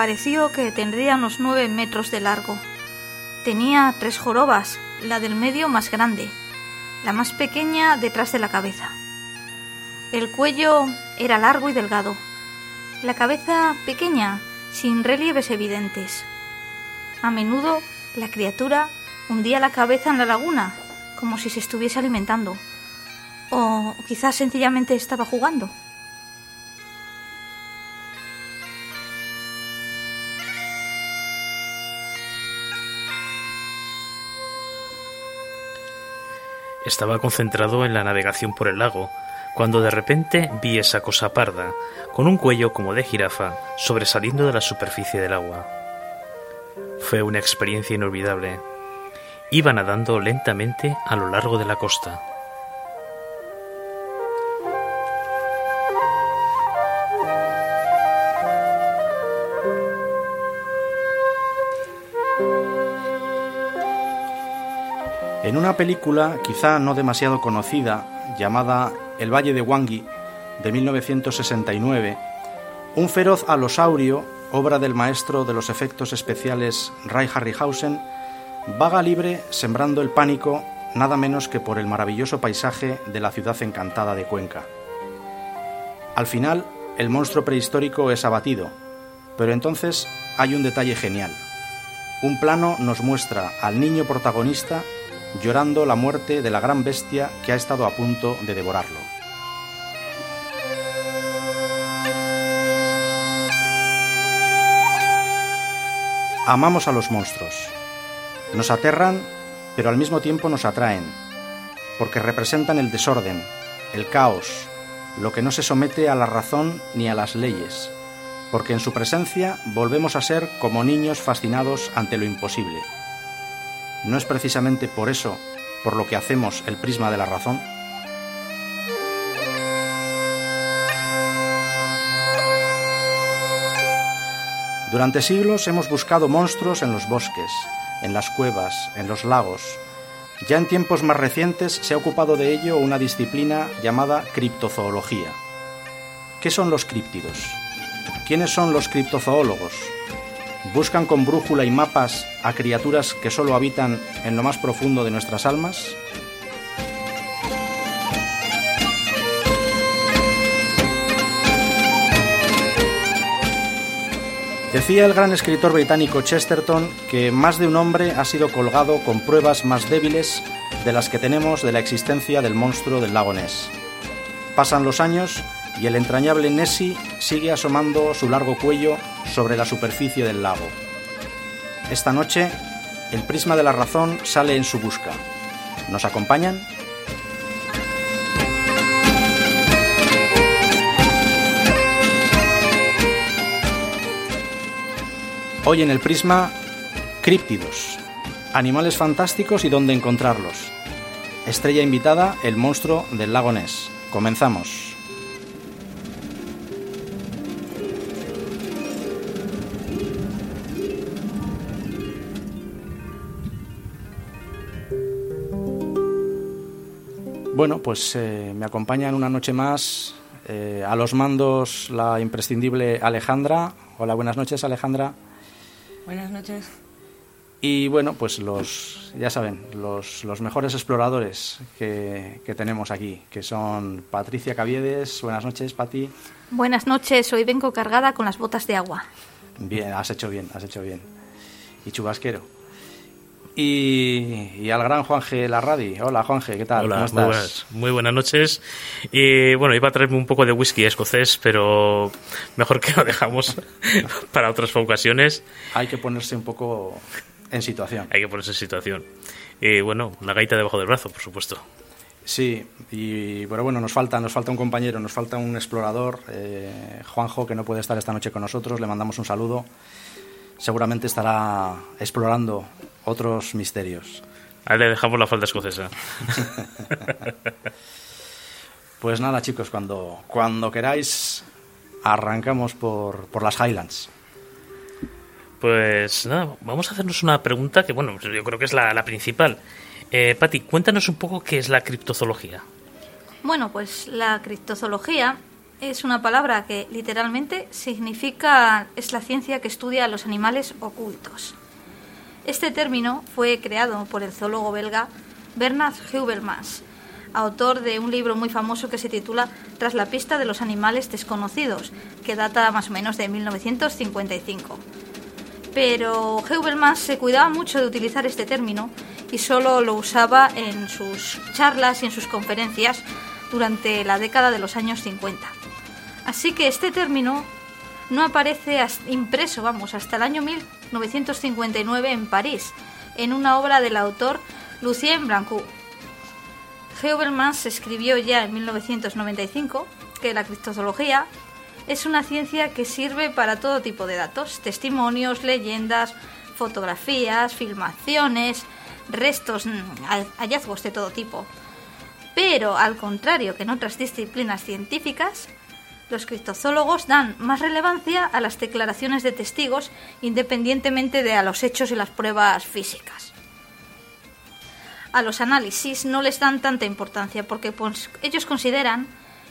pareció que tendría unos nueve metros de largo. Tenía tres jorobas, la del medio más grande, la más pequeña detrás de la cabeza. El cuello era largo y delgado, la cabeza pequeña, sin relieves evidentes. A menudo la criatura hundía la cabeza en la laguna, como si se estuviese alimentando, o quizás sencillamente estaba jugando. Estaba concentrado en la navegación por el lago, cuando de repente vi esa cosa parda, con un cuello como de jirafa, sobresaliendo de la superficie del agua. Fue una experiencia inolvidable. Iba nadando lentamente a lo largo de la costa. En una película quizá no demasiado conocida, llamada El Valle de Wangi, de 1969, un feroz alosaurio, obra del maestro de los efectos especiales Ray Harryhausen, vaga libre sembrando el pánico nada menos que por el maravilloso paisaje de la ciudad encantada de Cuenca. Al final, el monstruo prehistórico es abatido, pero entonces hay un detalle genial. Un plano nos muestra al niño protagonista llorando la muerte de la gran bestia que ha estado a punto de devorarlo. Amamos a los monstruos. Nos aterran, pero al mismo tiempo nos atraen, porque representan el desorden, el caos, lo que no se somete a la razón ni a las leyes, porque en su presencia volvemos a ser como niños fascinados ante lo imposible. ¿No es precisamente por eso por lo que hacemos el prisma de la razón? Durante siglos hemos buscado monstruos en los bosques, en las cuevas, en los lagos. Ya en tiempos más recientes se ha ocupado de ello una disciplina llamada criptozoología. ¿Qué son los críptidos? ¿Quiénes son los criptozoólogos? ¿Buscan con brújula y mapas a criaturas que solo habitan en lo más profundo de nuestras almas? Decía el gran escritor británico Chesterton que más de un hombre ha sido colgado con pruebas más débiles de las que tenemos de la existencia del monstruo del lago Ness. Pasan los años y el entrañable Nessie sigue asomando su largo cuello sobre la superficie del lago. Esta noche, el prisma de la razón sale en su busca. ¿Nos acompañan? Hoy en el prisma, críptidos, animales fantásticos y dónde encontrarlos. Estrella invitada, el monstruo del lago Ness. Comenzamos. Bueno, pues eh, me acompaña en una noche más eh, a los mandos la imprescindible Alejandra. Hola, buenas noches, Alejandra. Buenas noches. Y bueno, pues los, ya saben, los, los mejores exploradores que, que, tenemos aquí, que son Patricia Caviedes. Buenas noches, Pati. Buenas noches, hoy vengo cargada con las botas de agua. Bien, has hecho bien, has hecho bien. Y chubasquero. Y, y, al gran Juanje Larradi. Hola, Juanje, ¿qué tal? Hola, ¿Cómo estás? Muy, buenas, muy buenas noches. Y bueno, iba a traerme un poco de whisky escocés, pero mejor que lo dejamos para otras ocasiones. Hay que ponerse un poco en situación. Hay que ponerse en situación. Y bueno, una gaita debajo del brazo, por supuesto. Sí, y pero bueno, nos falta, nos falta un compañero, nos falta un explorador, eh, Juanjo, que no puede estar esta noche con nosotros. Le mandamos un saludo. Seguramente estará explorando otros misterios. Ahí le dejamos la falda escocesa. pues nada, chicos, cuando, cuando queráis, arrancamos por, por las Highlands. Pues nada, vamos a hacernos una pregunta que, bueno, yo creo que es la, la principal. Eh, Patti, cuéntanos un poco qué es la criptozoología. Bueno, pues la criptozoología es una palabra que literalmente significa es la ciencia que estudia a los animales ocultos. Este término fue creado por el zoólogo belga Bernard Heuvelmans, autor de un libro muy famoso que se titula Tras la pista de los animales desconocidos, que data más o menos de 1955. Pero Heuvelmans se cuidaba mucho de utilizar este término y solo lo usaba en sus charlas y en sus conferencias durante la década de los años 50. Así que este término no aparece impreso, vamos, hasta el año 1959 en París, en una obra del autor Lucien Brancourt. Heuvelmans escribió ya en 1995 que la criptozoología es una ciencia que sirve para todo tipo de datos, testimonios, leyendas, fotografías, filmaciones, restos, mm, hallazgos de todo tipo. Pero, al contrario que en otras disciplinas científicas, los criptozoólogos dan más relevancia a las declaraciones de testigos independientemente de a los hechos y las pruebas físicas. A los análisis no les dan tanta importancia porque pues, ellos consideran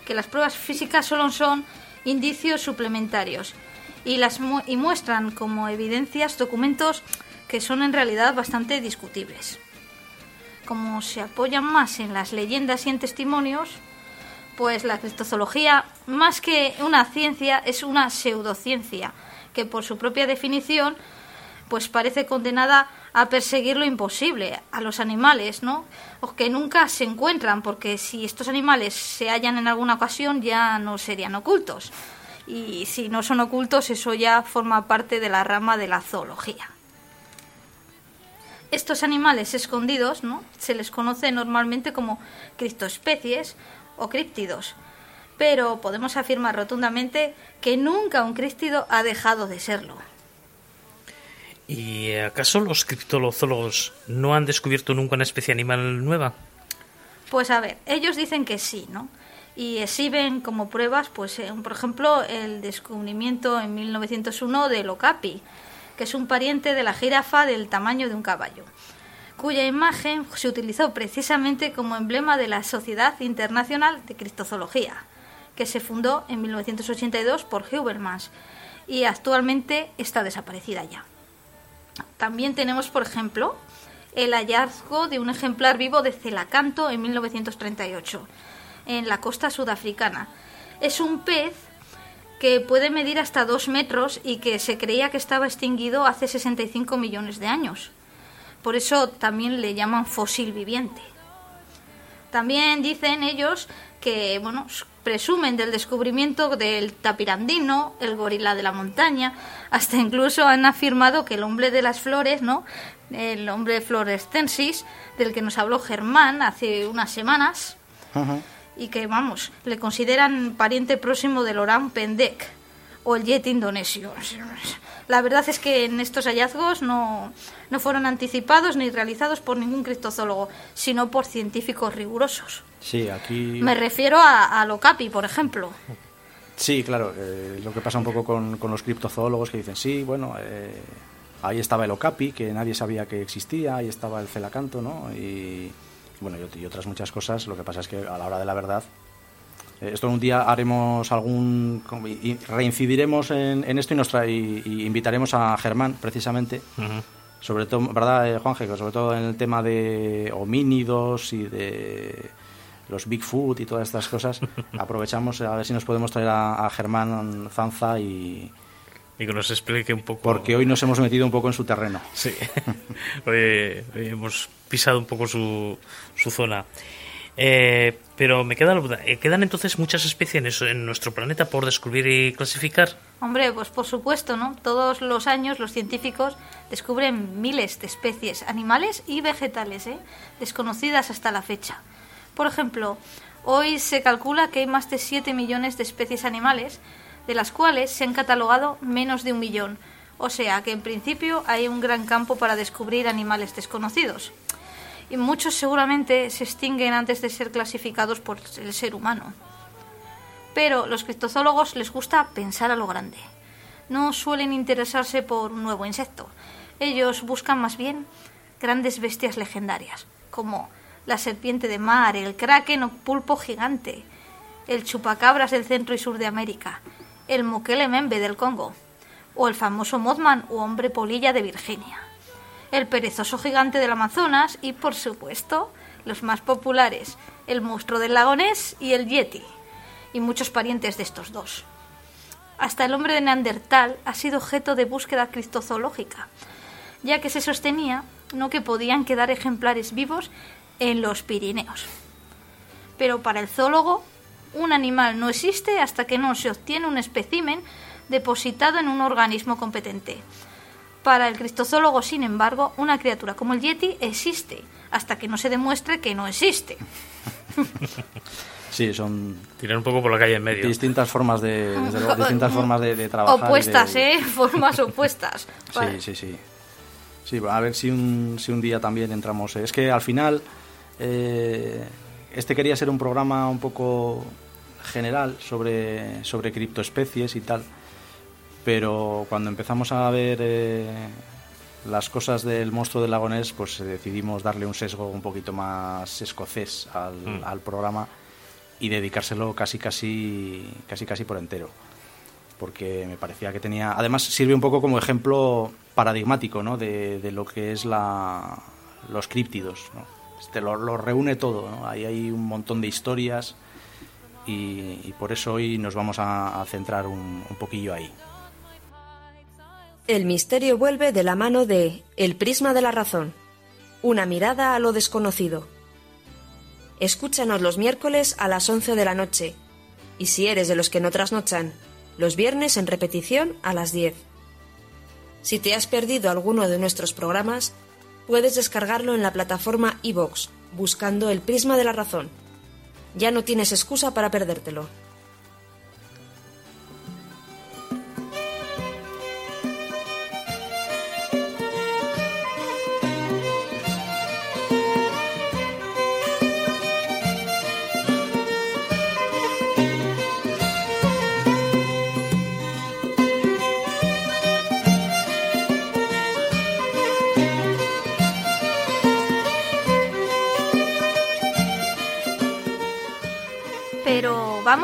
que las pruebas físicas solo son indicios suplementarios y, las y muestran como evidencias documentos que son en realidad bastante discutibles. Como se apoyan más en las leyendas y en testimonios, pues la criptozoología, más que una ciencia, es una pseudociencia, que por su propia definición, pues parece condenada a perseguir lo imposible, a los animales, ¿no? O que nunca se encuentran, porque si estos animales se hallan en alguna ocasión ya no serían ocultos. Y si no son ocultos, eso ya forma parte de la rama de la zoología. Estos animales escondidos ¿no? se les conoce normalmente como criptoespecies o críptidos, pero podemos afirmar rotundamente que nunca un críptido ha dejado de serlo. ¿Y acaso los criptozoólogos no han descubierto nunca una especie animal nueva? Pues a ver, ellos dicen que sí, ¿no? Y exhiben como pruebas, pues, eh, por ejemplo, el descubrimiento en 1901 del okapi, que es un pariente de la jirafa del tamaño de un caballo, cuya imagen se utilizó precisamente como emblema de la Sociedad Internacional de Cristozoología, que se fundó en 1982 por Hubermans y actualmente está desaparecida ya. También tenemos, por ejemplo, el hallazgo de un ejemplar vivo de celacanto en 1938, en la costa sudafricana. Es un pez que puede medir hasta dos metros y que se creía que estaba extinguido hace 65 millones de años. Por eso también le llaman fósil viviente. También dicen ellos que, bueno, presumen del descubrimiento del tapirandino, el gorila de la montaña, hasta incluso han afirmado que el hombre de las flores, ¿no? El hombre florescensis, del que nos habló Germán hace unas semanas, y que, vamos, le consideran pariente próximo del orán pendek o el jet indonesio. La verdad es que en estos hallazgos no, no fueron anticipados ni realizados por ningún criptozoólogo, sino por científicos rigurosos. Sí, aquí... Me refiero a, a Locapi, por ejemplo. Sí, claro, eh, lo que pasa un poco con, con, los criptozoólogos que dicen, sí, bueno, eh, ahí estaba el Okapi, que nadie sabía que existía, ahí estaba el celacanto, ¿no? Y bueno, y, otras muchas cosas. Lo que pasa es que a la hora de la verdad, esto un día haremos algún. Reincidiremos en, esto y, nos y, invitaremos a Germán, precisamente. Sobre todo, ¿verdad, eh, Juan Sobre todo en el tema de homínidos y de los Bigfoot y todas estas cosas. Aprovechamos a ver si nos podemos traer a, Germán Zanza y, y que nos explique un poco. Porque hoy nos hemos metido un poco en su terreno. Sí, hoy, hemos pisado un poco su, su zona. Eh, pero me queda la duda, eh, ¿quedan entonces muchas especies en nuestro planeta por descubrir y clasificar? Hombre, pues por supuesto, ¿no? Todos los años los científicos descubren miles de especies animales y vegetales, ¿eh? desconocidas hasta la fecha. Por ejemplo, hoy se calcula que hay más de 7 millones de especies animales, de las cuales se han catalogado menos de un millón, o sea que en principio hay un gran campo para descubrir animales desconocidos y muchos seguramente se extinguen antes de ser clasificados por el ser humano. Pero los criptozoólogos les gusta pensar a lo grande. No suelen interesarse por un nuevo insecto. Ellos buscan más bien grandes bestias legendarias, como la serpiente de mar, el kraken o pulpo gigante, el chupacabras del centro y sur de América, el moquele membe del Congo, o el famoso Mothman o hombre polilla de Virginia, el perezoso gigante del Amazonas y, por supuesto, los más populares, el monstruo del lago Ness y el Yeti, y muchos parientes de estos dos. Hasta el hombre de Neandertal ha sido objeto de búsqueda cristozoológica, ya que se sostenía no que podían quedar ejemplares vivos en los Pirineos. Pero para el zoólogo, un animal no existe hasta que no se obtiene un espécimen depositado en un organismo competente. Para el cristozoólogo, sin embargo, una criatura como el Yeti existe hasta que no se demuestre que no existe. Sí, son Tirar un poco por la calle en medio. distintas formas de, desde luego, distintas formas de, de trabajar. Opuestas, de- ¿eh? Formas opuestas. Sí, sí, sí. Sí, a ver si un, si un día también entramos. Es que al final, eh, este quería ser un programa un poco general sobre, sobre criptoespecies y tal, pero cuando empezamos a ver eh, las cosas del monstruo del lago Ness, pues eh, decidimos darle un sesgo un poquito más escocés al, Mm. al programa y dedicárselo casi, casi, casi, casi por entero porque me parecía que tenía... Además sirve un poco como ejemplo paradigmático ¿no? de, de lo que es la, los críptidos. ¿no? Este, lo, lo reúne todo, ¿no? ahí hay un montón de historias y, y por eso hoy nos vamos a, a centrar un, un poquillo ahí. El misterio vuelve de la mano de El prisma de la razón. Una mirada a lo desconocido. Escúchanos los miércoles a las 11 de la noche. Y si eres de los que no trasnochan, los viernes en repetición a las 10. Si te has perdido alguno de nuestros programas, puedes descargarlo en la plataforma iVoox, buscando El prisma de la razón. Ya no tienes excusa para perdértelo.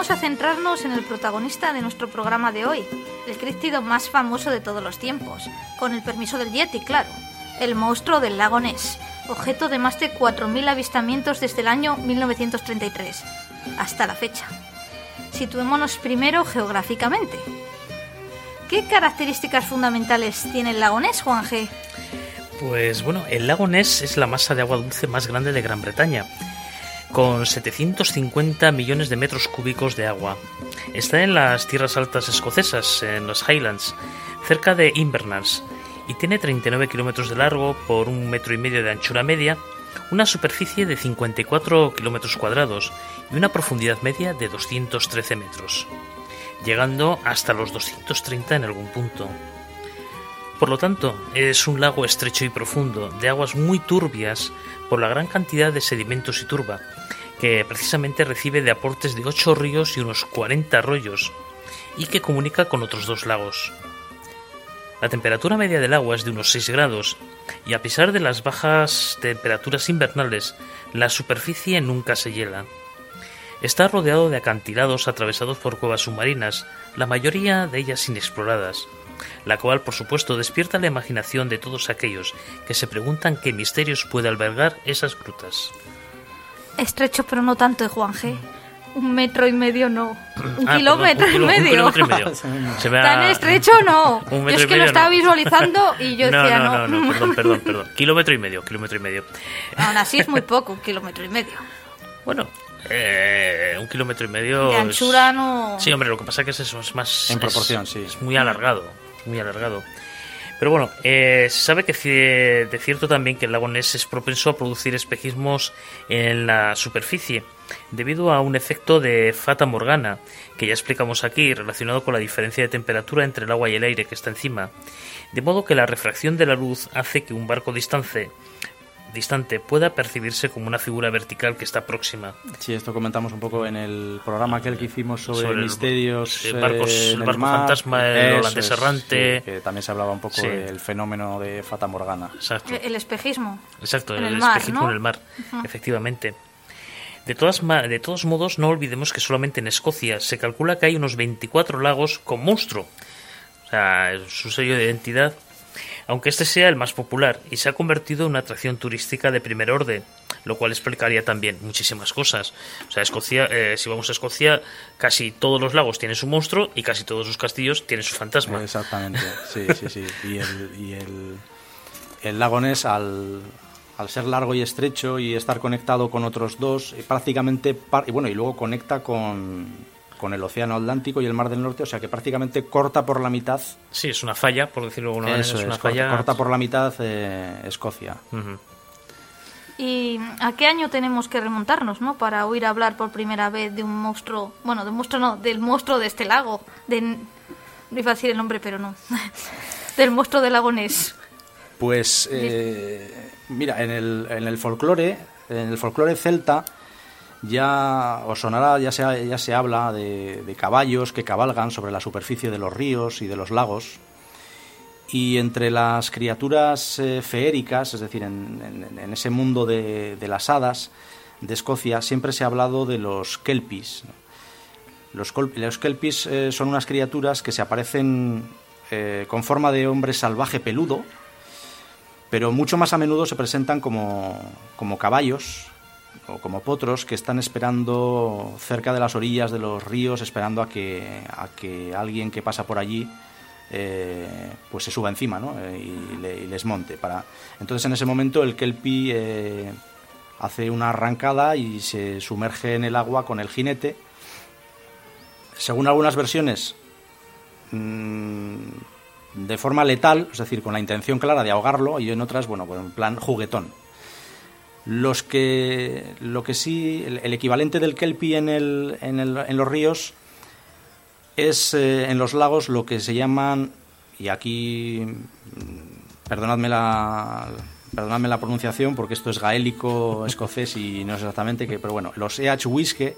Vamos a centrarnos en el protagonista de nuestro programa de hoy, el críptido más famoso de todos los tiempos, con el permiso del Yeti, claro, el monstruo del lago Ness, objeto de más de 4.000 avistamientos desde el año 1933 hasta la fecha. Situémonos primero geográficamente. ¿Qué características fundamentales tiene el lago Ness, Juan G? Pues bueno, el lago Ness es la masa de agua dulce más grande de Gran Bretaña, con 750 millones de metros cúbicos de agua. Está en las tierras altas escocesas, en los Highlands, cerca de Inverness, y tiene 39 kilómetros de largo por un metro y medio de anchura media, una superficie de 54 kilómetros cuadrados y una profundidad media de 213 metros, llegando hasta los 230 en algún punto. Por lo tanto, es un lago estrecho y profundo, de aguas muy turbias por la gran cantidad de sedimentos y turba, que precisamente recibe de aportes de 8 ríos y unos 40 arroyos, y que comunica con otros dos lagos. La temperatura media del agua es de unos 6 grados, y a pesar de las bajas temperaturas invernales, la superficie nunca se hiela. Está rodeado de acantilados atravesados por cuevas submarinas, la mayoría de ellas inexploradas, la cual por supuesto despierta la imaginación de todos aquellos que se preguntan qué misterios puede albergar esas grutas. Estrecho, pero no tanto, ¿eh, Juan G. Un metro y medio no. Un Ah, kilómetro perdón, un y kilo- un medio. kilómetro y medio. Se me ha- Tan estrecho no. Un Yo es y que lo estaba no. visualizando y yo no, decía no, no, no, perdón, perdón, perdón. Kilómetro y medio, kilómetro y medio. Aún así es muy poco, un kilómetro y medio. Bueno, eh, un kilómetro y medio. De es- anchura no. Sí, hombre, lo que pasa es que es eso, es más. En es- proporción, sí. Es muy alargado, es muy alargado. Pero bueno, eh, se sabe que de cierto también que el lago Ness es propenso a producir espejismos en la superficie, debido a un efecto de fata morgana, que ya explicamos aquí, relacionado con la diferencia de temperatura entre el agua y el aire que está encima. De modo que la refracción de la luz hace que un barco distante, distante pueda percibirse como una figura vertical que está próxima. Sí, esto comentamos un poco en el programa aquel que hicimos sobre, Sobre el- misterios. eh, barcos- en el barco mar. fantasma, el holandés errante. sí, que también se hablaba un poco Sí. del fenómeno de Fata Morgana. Exacto. El espejismo. Exacto, En el, el mar, espejismo ¿no? en el mar, efectivamente. De, todas, de todos modos, no olvidemos que solamente en Escocia se calcula que hay unos 24 lagos con monstruo. O sea, es su sello de identidad aunque este sea el más popular y se ha convertido en una atracción turística de primer orden, lo cual explicaría también muchísimas cosas. O sea, Escocia, eh, si vamos a Escocia, casi todos los lagos tienen su monstruo y casi todos sus castillos tienen su fantasma. Exactamente, sí, sí, sí. Y el, y el, el lago Ness, al, al ser largo y estrecho y estar conectado con otros dos, prácticamente, y bueno, y luego conecta con, con el Océano Atlántico y el Mar del Norte, o sea que prácticamente corta por la mitad. Sí, es una falla, por decirlo de alguna manera. Eso es, una corta, falla. corta por la mitad eh, Escocia. ¿Y a qué año tenemos que remontarnos, no? Para oír hablar por primera vez de un monstruo, bueno, de un monstruo no, del monstruo de este lago, de, no iba a decir el nombre, pero no, del monstruo del lago Ness. Pues eh, mira, en el, en el folclore, en el folclore celta ya os sonará, ya se, ya se habla de, de caballos que cabalgan sobre la superficie de los ríos y de los lagos. Y entre las criaturas eh, feéricas, es decir, en, ese mundo de, las hadas de Escocia, siempre se ha hablado de los kelpis. Los, los kelpis eh, son unas criaturas que se aparecen eh, con forma de hombre salvaje peludo, pero mucho más a menudo se presentan como caballos o como potros que están esperando cerca de las orillas de los ríos, esperando a que, a que alguien que pasa por allí eh, pues se suba encima ¿no? Eh, y, le- y les monte. Para... Entonces en ese momento el kelpie eh, hace una arrancada y se sumerge en el agua con el jinete. Según algunas versiones, mm, de forma letal, es decir, con la intención clara de ahogarlo, y en otras, bueno, pues en plan juguetón. Los que, lo que sí, el, equivalente del kelpie en, el, en, el- en los ríos es eh, en los lagos lo que se llaman, y aquí mm, perdonadme la, perdonadme la pronunciación porque esto es gaélico, escocés y no es exactamente que, pero bueno, los EH Whiske,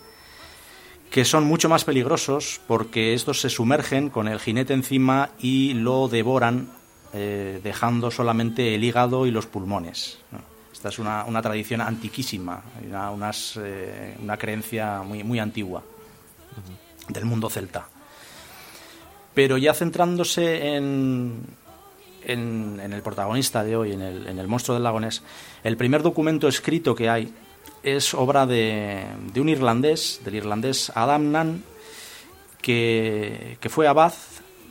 que son mucho más peligrosos porque estos se sumergen con el jinete encima y lo devoran eh, dejando solamente el hígado y los pulmones. Esta es una, tradición antiquísima, una, eh, creencia muy, antigua del mundo celta. Pero ya centrándose en, el protagonista de hoy, en el, monstruo del lago Ness, el primer documento escrito que hay es obra de, un irlandés, del irlandés Adam Nan, que, que fue abad,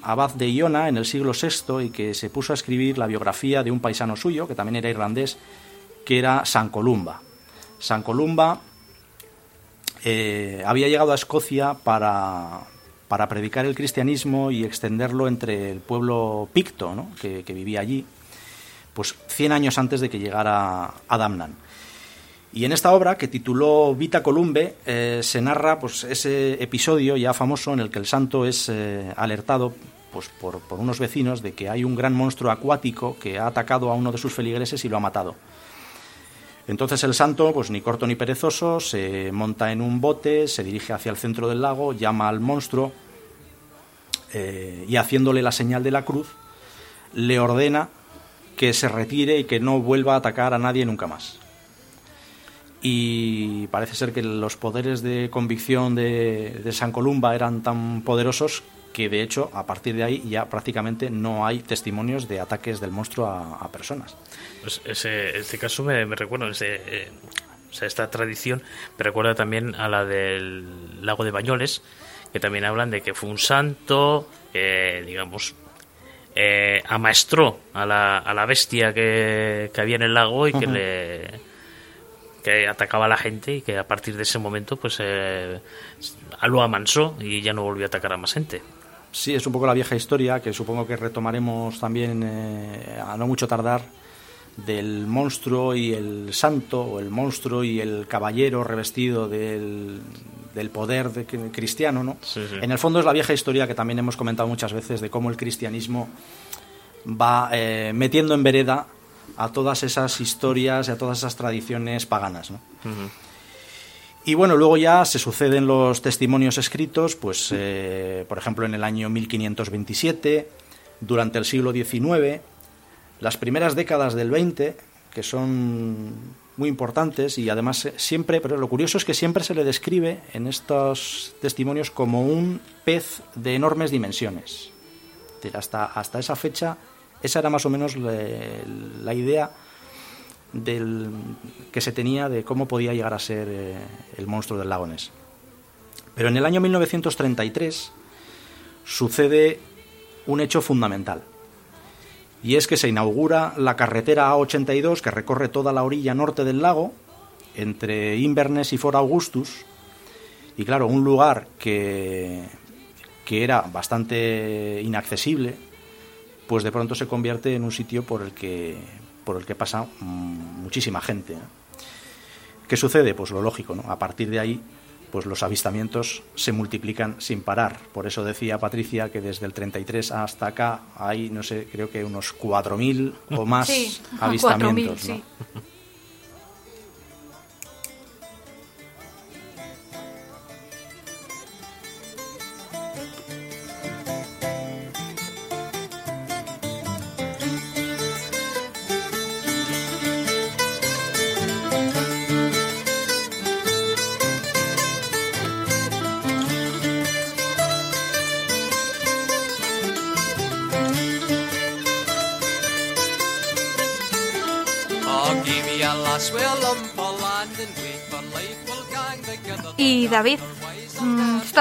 abad de Iona en el siglo VI y que se puso a escribir la biografía de un paisano suyo, que también era irlandés, que era San Columba. San Columba eh, había llegado a Escocia para, para predicar el cristianismo y extenderlo entre el pueblo picto ¿no? que, vivía allí, pues 100 años antes de que llegara Adam Nan. Y en esta obra, que tituló Vita Columbe, eh, se narra pues, ese episodio ya famoso en el que el santo es eh, alertado pues, por, por unos vecinos de que hay un gran monstruo acuático que ha atacado a uno de sus feligreses y lo ha matado. Entonces el santo, pues ni corto ni perezoso, se monta en un bote, se dirige hacia el centro del lago, llama al monstruo eh, y haciéndole la señal de la cruz, le ordena que se retire y que no vuelva a atacar a nadie nunca más. Y parece ser que los poderes de convicción de, de San Columba eran tan poderosos que de hecho a partir de ahí ya prácticamente no hay testimonios de ataques del monstruo a, a personas. Pues ese, este caso me, me recuerda, ese, eh, o sea, esta tradición me recuerda también a la del lago de Bañoles, que también hablan de que fue un santo, que, digamos, eh, amaestró a la, a la bestia que, que había en el lago y que le que atacaba a la gente y que a partir de ese momento pues eh, lo amansó y ya no volvió a atacar a más gente. Sí, es un poco la vieja historia que supongo que retomaremos también eh, a no mucho tardar del monstruo y el santo, o el monstruo y el caballero revestido del, del poder de- cristiano, ¿no? Sí, sí. En el fondo es la vieja historia que también hemos comentado muchas veces de cómo el cristianismo va eh, metiendo en vereda a todas esas historias y a todas esas tradiciones paganas, ¿no? Y bueno, luego ya se suceden los testimonios escritos, pues eh, por ejemplo en el año 1527, durante el siglo XIX, las primeras décadas del XX, que son muy importantes y además siempre, pero lo curioso es que siempre se le describe en estos testimonios como un pez de enormes dimensiones. Hasta, hasta esa fecha, esa era más o menos la, idea del, que se tenía de cómo podía llegar a ser eh, el monstruo del lago Ness. Pero en el año 1933 sucede un hecho fundamental. Y es que se inaugura la carretera A82 que recorre toda la orilla norte del lago, entre Inverness y Fort Augustus. Y claro, un lugar que, que era bastante inaccesible, pues de pronto se convierte en un sitio por el que, por el que pasa muchísima gente. ¿Qué sucede? Pues lo lógico, ¿no? A partir de ahí pues los avistamientos se multiplican sin parar. Por eso decía Patricia que desde el 33 hasta acá hay, no sé, creo que unos 4.000 o más avistamientos. Y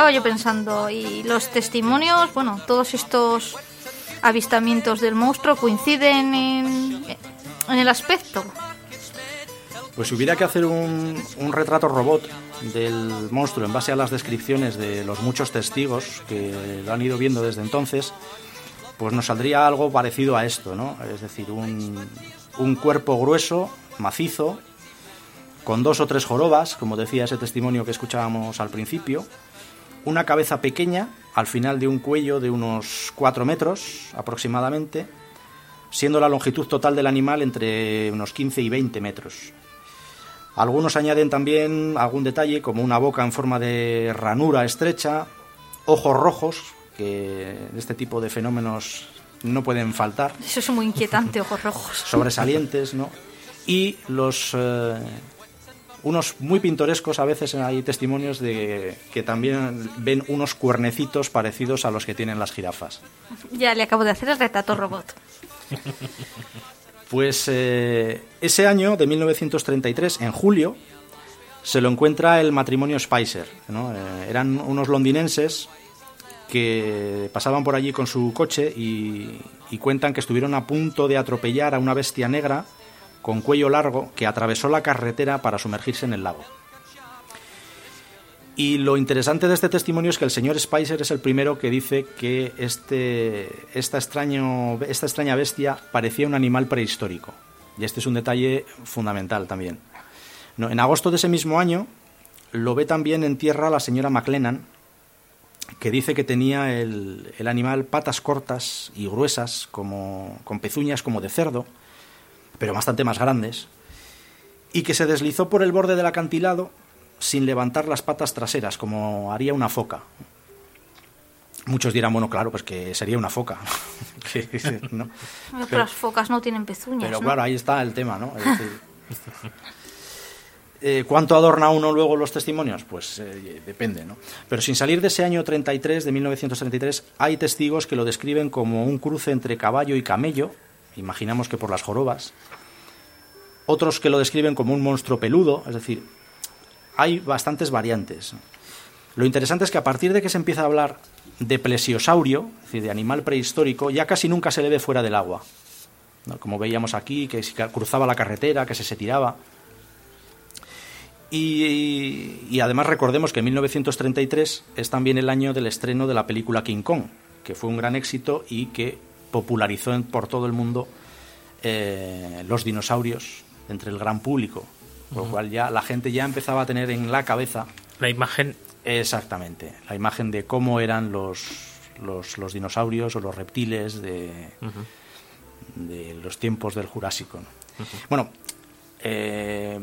yo pensando, y los testimonios, bueno, todos estos avistamientos del monstruo coinciden en, en el aspecto. Pues si hubiera que hacer un, un, retrato robot del monstruo en base a las descripciones de los muchos testigos que lo han ido viendo desde entonces, pues nos saldría algo parecido a esto, ¿no? Es decir, un, un cuerpo grueso, macizo, con dos o tres jorobas, como decía ese testimonio que escuchábamos al principio, una cabeza pequeña al final de un cuello de unos cuatro metros aproximadamente, siendo la longitud total del animal entre unos 15 y 20 metros. Algunos añaden también algún detalle como una boca en forma de ranura estrecha, ojos rojos, que este tipo de fenómenos no pueden faltar. Eso es muy inquietante, ojos rojos. Sobresalientes, ¿no? Y los eh, unos muy pintorescos, a veces hay testimonios de que también ven unos cuernecitos parecidos a los que tienen las jirafas. Ya le acabo de hacer el retrato robot. Pues eh, ese año de 1933, en julio, se lo encuentra el matrimonio Spicer. Eh, eran unos londinenses que pasaban por allí con su coche y cuentan que estuvieron a punto de atropellar a una bestia negra con cuello largo que atravesó la carretera para sumergirse en el lago. Y lo interesante de este testimonio es que el señor Spicer es el primero que dice que este, esta, extraño, esta extraña bestia parecía un animal prehistórico. Y este es un detalle fundamental también. en agosto de ese mismo año lo ve también en tierra la señora McLennan, que dice que tenía el, el animal patas cortas y gruesas, como, con pezuñas como de cerdo, pero bastante más grandes, y que se deslizó por el borde del acantilado sin levantar las patas traseras, como haría una foca. Muchos dirán, bueno, claro, pues que sería una foca. ¿no? Pero, las focas no tienen pezuñas. Pero claro, ahí está el tema, ¿no? Eh, ¿Cuánto adorna uno luego los testimonios? Pues eh, depende, ¿no? Pero sin salir de ese año 33, de 1933, hay testigos que lo describen como un cruce entre caballo y camello, imaginamos que por las jorobas, otros que lo describen como un monstruo peludo, es decir, hay bastantes variantes. Lo interesante es que a partir de que se empieza a hablar de plesiosaurio, de animal prehistórico, ya casi nunca se le ve fuera del agua. Como veíamos aquí, que cruzaba la carretera, que se, se tiraba. Y, y, además recordemos que 1933 es también el año del estreno de la película King Kong, que fue un gran éxito y que popularizó por todo el mundo eh, los dinosaurios entre el gran público, por lo cual ya la gente ya empezaba a tener en la cabeza la imagen exactamente la imagen de cómo eran los los, dinosaurios o los reptiles de, de los tiempos del Jurásico. Bueno, eh,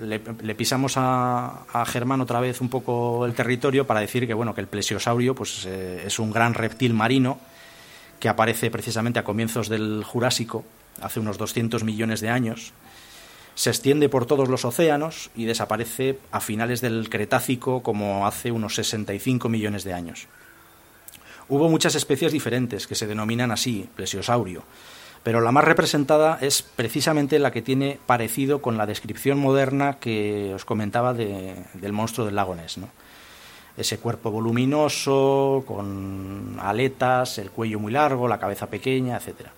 le, pisamos a, a, Germán otra vez un poco el territorio para decir que bueno que el plesiosaurio pues eh, es un gran reptil marino que aparece precisamente a comienzos del Jurásico, hace unos 200 millones de años, se extiende por todos los océanos y desaparece a finales del Cretácico como hace unos 65 millones de años. Hubo muchas especies diferentes que se denominan así, plesiosaurio, pero la más representada es precisamente la que tiene parecido con la descripción moderna que os comentaba del monstruo del lago Ness. Ese cuerpo voluminoso, con aletas, el cuello muy largo, la cabeza pequeña, etcétera.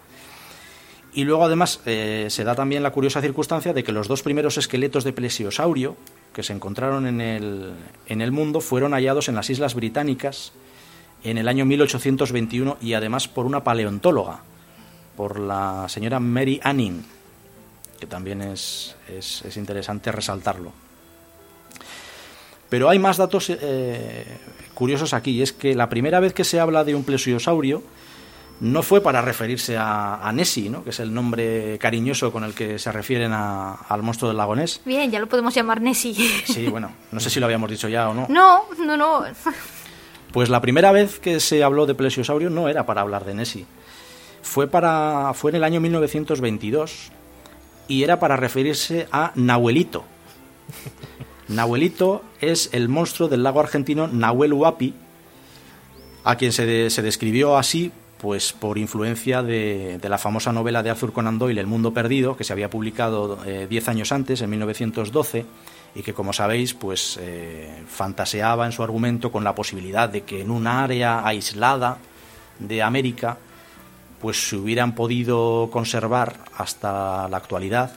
Y luego, además, eh, se da también la curiosa circunstancia de que los dos primeros esqueletos de plesiosaurio que se encontraron en el, en el mundo fueron hallados en las Islas Británicas en el año 1821 y además por una paleontóloga, por la señora Mary Anning, que también es, es, interesante resaltarlo. Pero hay más datos eh, curiosos aquí, y es que la primera vez que se habla de un plesiosaurio no fue para referirse a, Nessie, ¿no? que es el nombre cariñoso con el que se refieren al monstruo del lago Ness. Bien, ya lo podemos llamar Nessie. Sí, bueno, no sé si lo habíamos dicho ya o no. No, no, no. Pues la primera vez que se habló de plesiosaurio no era para hablar de Nessie. Fue, para, fue en el año 1922 y era para referirse a Nahuelito. Nahuelito es el monstruo del lago argentino Nahuel Huapi, a quien se, se describió así pues por influencia de, la famosa novela de Arthur Conan Doyle, El mundo perdido, que se había publicado eh, diez años antes, en 1912, y que, como sabéis, pues eh, fantaseaba en su argumento con la posibilidad de que en un área aislada de América, pues se hubieran podido conservar hasta la actualidad,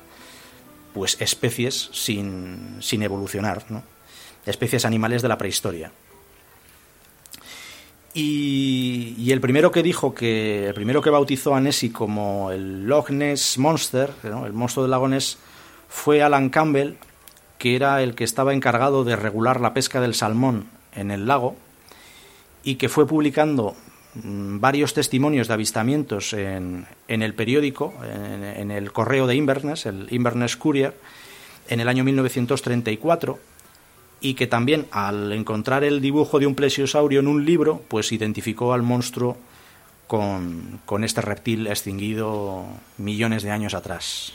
pues especies sin, sin evolucionar, ¿no? especies animales de la prehistoria. Y, el primero que dijo que, el primero que bautizó a Nessie como el Loch Ness Monster, el monstruo del lago Ness, fue Alan Campbell, que era el que estaba encargado de regular la pesca del salmón en el lago y que fue publicando varios testimonios de avistamientos en, el periódico, en, en, el correo de Inverness, el Inverness Courier, en el año 1934 y que también al encontrar el dibujo de un plesiosaurio en un libro, pues identificó al monstruo con, con este reptil extinguido millones de años atrás.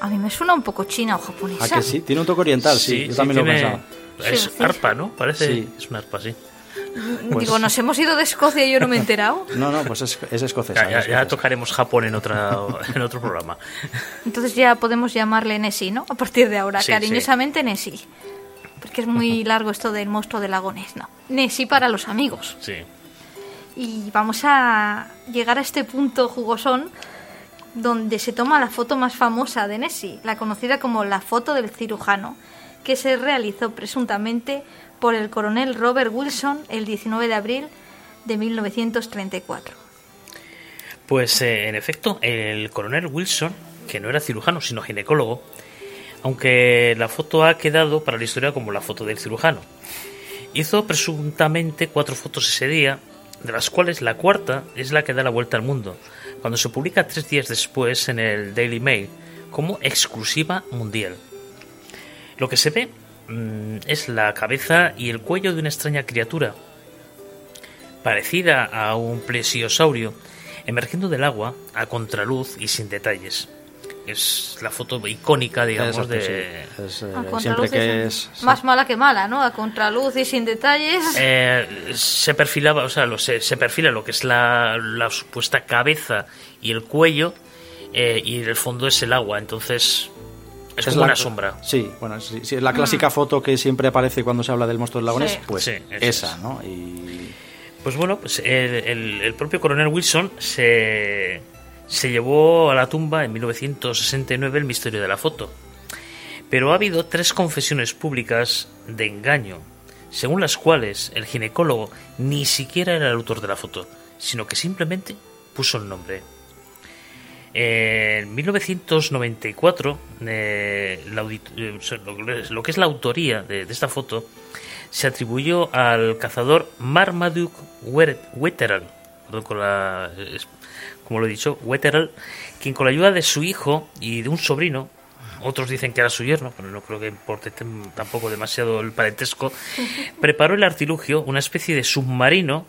A mí me suena un poco china o japonesa. ¿A que sí? Tiene un toque oriental, sí. yo también lo pensaba. Es arpa, ¿no? Parece. Sí. Es una arpa, sí. Pues Digo, nos hemos ido de Escocia y yo no me he enterado. No, no, pues es, es escocesa. Ya, tocaremos Japón en, otra, en otro programa. Entonces ya podemos llamarle Nessie, ¿no? A partir de ahora, cariñosamente Nessie. Porque es muy largo esto del monstruo de lagones, ¿no? Nessie para los amigos. Sí. Y vamos a llegar a este punto jugosón donde se toma la foto más famosa de Nessie, la conocida como la foto del cirujano, que se realizó presuntamente por el coronel Robert Wilson el 19 de abril de 1934. Pues eh, en efecto, el coronel Wilson, que no era cirujano sino ginecólogo, aunque la foto ha quedado para la historia como la foto del cirujano, hizo presuntamente cuatro fotos ese día, de las cuales la cuarta es la que da la vuelta al mundo, cuando se publica tres días después en el Daily Mail como exclusiva mundial. Lo que se ve mm, es la cabeza y el cuello de una extraña criatura, parecida a un plesiosaurio, emergiendo del agua a contraluz y sin detalles es la foto icónica, digamos, de... siempre que es... Más mala que mala, ¿no? A contraluz y sin detalles. Eh, se perfilaba, o sea, se, perfila lo que es la, supuesta cabeza y el cuello, eh, y el fondo es el agua. Entonces, Es, como una sombra. Sí, bueno, sí, sí, es la clásica foto que siempre aparece cuando se habla del monstruo del lagones, Sí. pues Sí, esa, es. ¿no? Y Pues bueno, pues el, el- el propio coronel Wilson se, se llevó a la tumba en 1969 el misterio de la foto. Pero ha habido tres confesiones públicas de engaño, según las cuales el ginecólogo ni siquiera era el autor de la foto, sino que simplemente puso el nombre. En 1994, eh, eh, lo, que es la autoría de, esta foto se atribuyó al cazador Marmaduke Wetterell, perdón con la- como lo he dicho, Wetterell, quien con la ayuda de su hijo y de un sobrino, otros dicen que era su yerno, pero no creo que importe tem- tampoco demasiado el parentesco, preparó el artilugio, una especie de submarino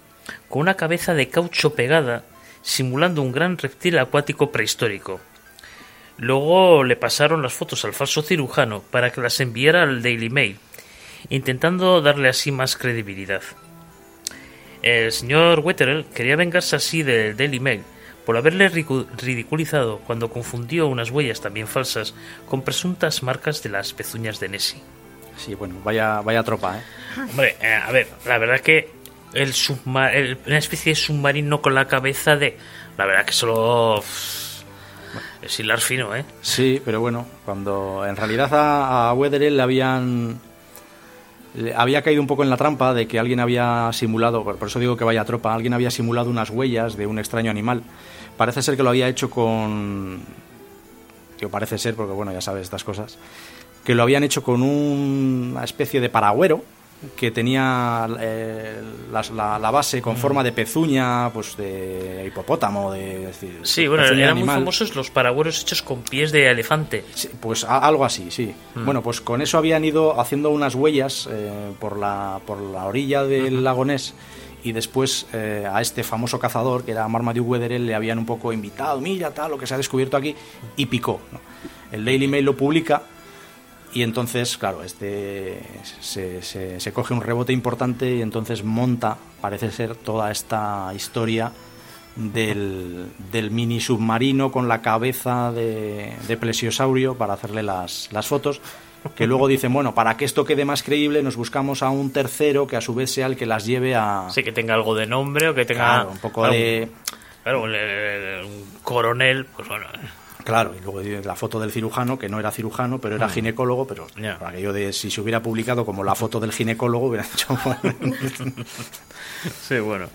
con una cabeza de caucho pegada, simulando un gran reptil acuático prehistórico. Luego le pasaron las fotos al falso cirujano para que las enviara al Daily Mail, intentando darle así más credibilidad. El señor Wetterell quería vengarse así del Daily Mail por haberle ridiculizado cuando confundió unas huellas también falsas con presuntas marcas de las pezuñas de Nessie. sí, bueno, vaya, vaya tropa, ¿eh? Hombre, eh, a ver, la verdad que el subma- el- una especie de submarino con la cabeza de... La verdad que solo... Es hilar fino, ¿eh? Sí, pero bueno, cuando en realidad a, a Wetherell le habían le había caído un poco en la trampa de que alguien había simulado, por eso digo que vaya tropa, alguien había simulado unas huellas de un extraño animal. Parece ser que lo había hecho con digo, parece ser porque bueno, ya sabes estas cosas, que lo habían hecho con un- una especie de paragüero que tenía eh, la, la base con forma de pezuña, pues de hipopótamo, de, Sí, bueno, eran muy animal. famosos los paragüeros hechos con pies de elefante. Sí, pues a- algo así, sí. Bueno, pues con eso habían ido haciendo unas huellas eh, por, la, por la orilla del lago Ness y después eh, a este famoso cazador, que era Marmaduke Wetherell, le habían un poco invitado, mira tal, lo que se ha descubierto aquí, y picó. El Daily Mail lo publica y entonces, claro, este se, se- se coge un rebote importante y entonces monta, parece ser, toda esta historia del, del mini submarino con la cabeza de, de plesiosaurio para hacerle las, las fotos. Que luego dicen, bueno, para que esto quede más creíble, nos buscamos a un tercero que a su vez sea el que las lleve a. Sí, que tenga algo de nombre o que tenga... Claro, un poco de. Claro, el- un coronel, pues bueno... Claro, y luego la foto del cirujano, que no era cirujano, pero era ginecólogo, pero Ya. para aquello de si se hubiera publicado como la foto del ginecólogo, hubiera dicho, bueno, Sí, bueno.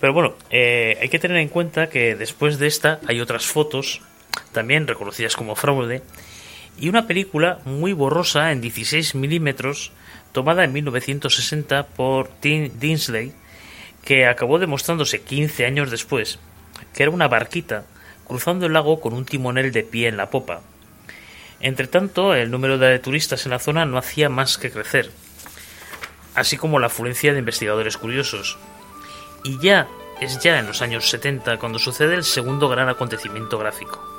Pero bueno, eh, hay que tener en cuenta que después de esta hay otras fotos, también reconocidas como fraude, y una película muy borrosa en 16 milímetros, tomada en 1960 por Tim Dinsley, que acabó demostrándose 15 años después que era una barquita cruzando el lago con un timonel de pie en la popa. Entre tanto, el número de turistas en la zona no hacía más que crecer, así como la afluencia de investigadores curiosos. Y ya es ya en los años 70 cuando sucede el segundo gran acontecimiento gráfico.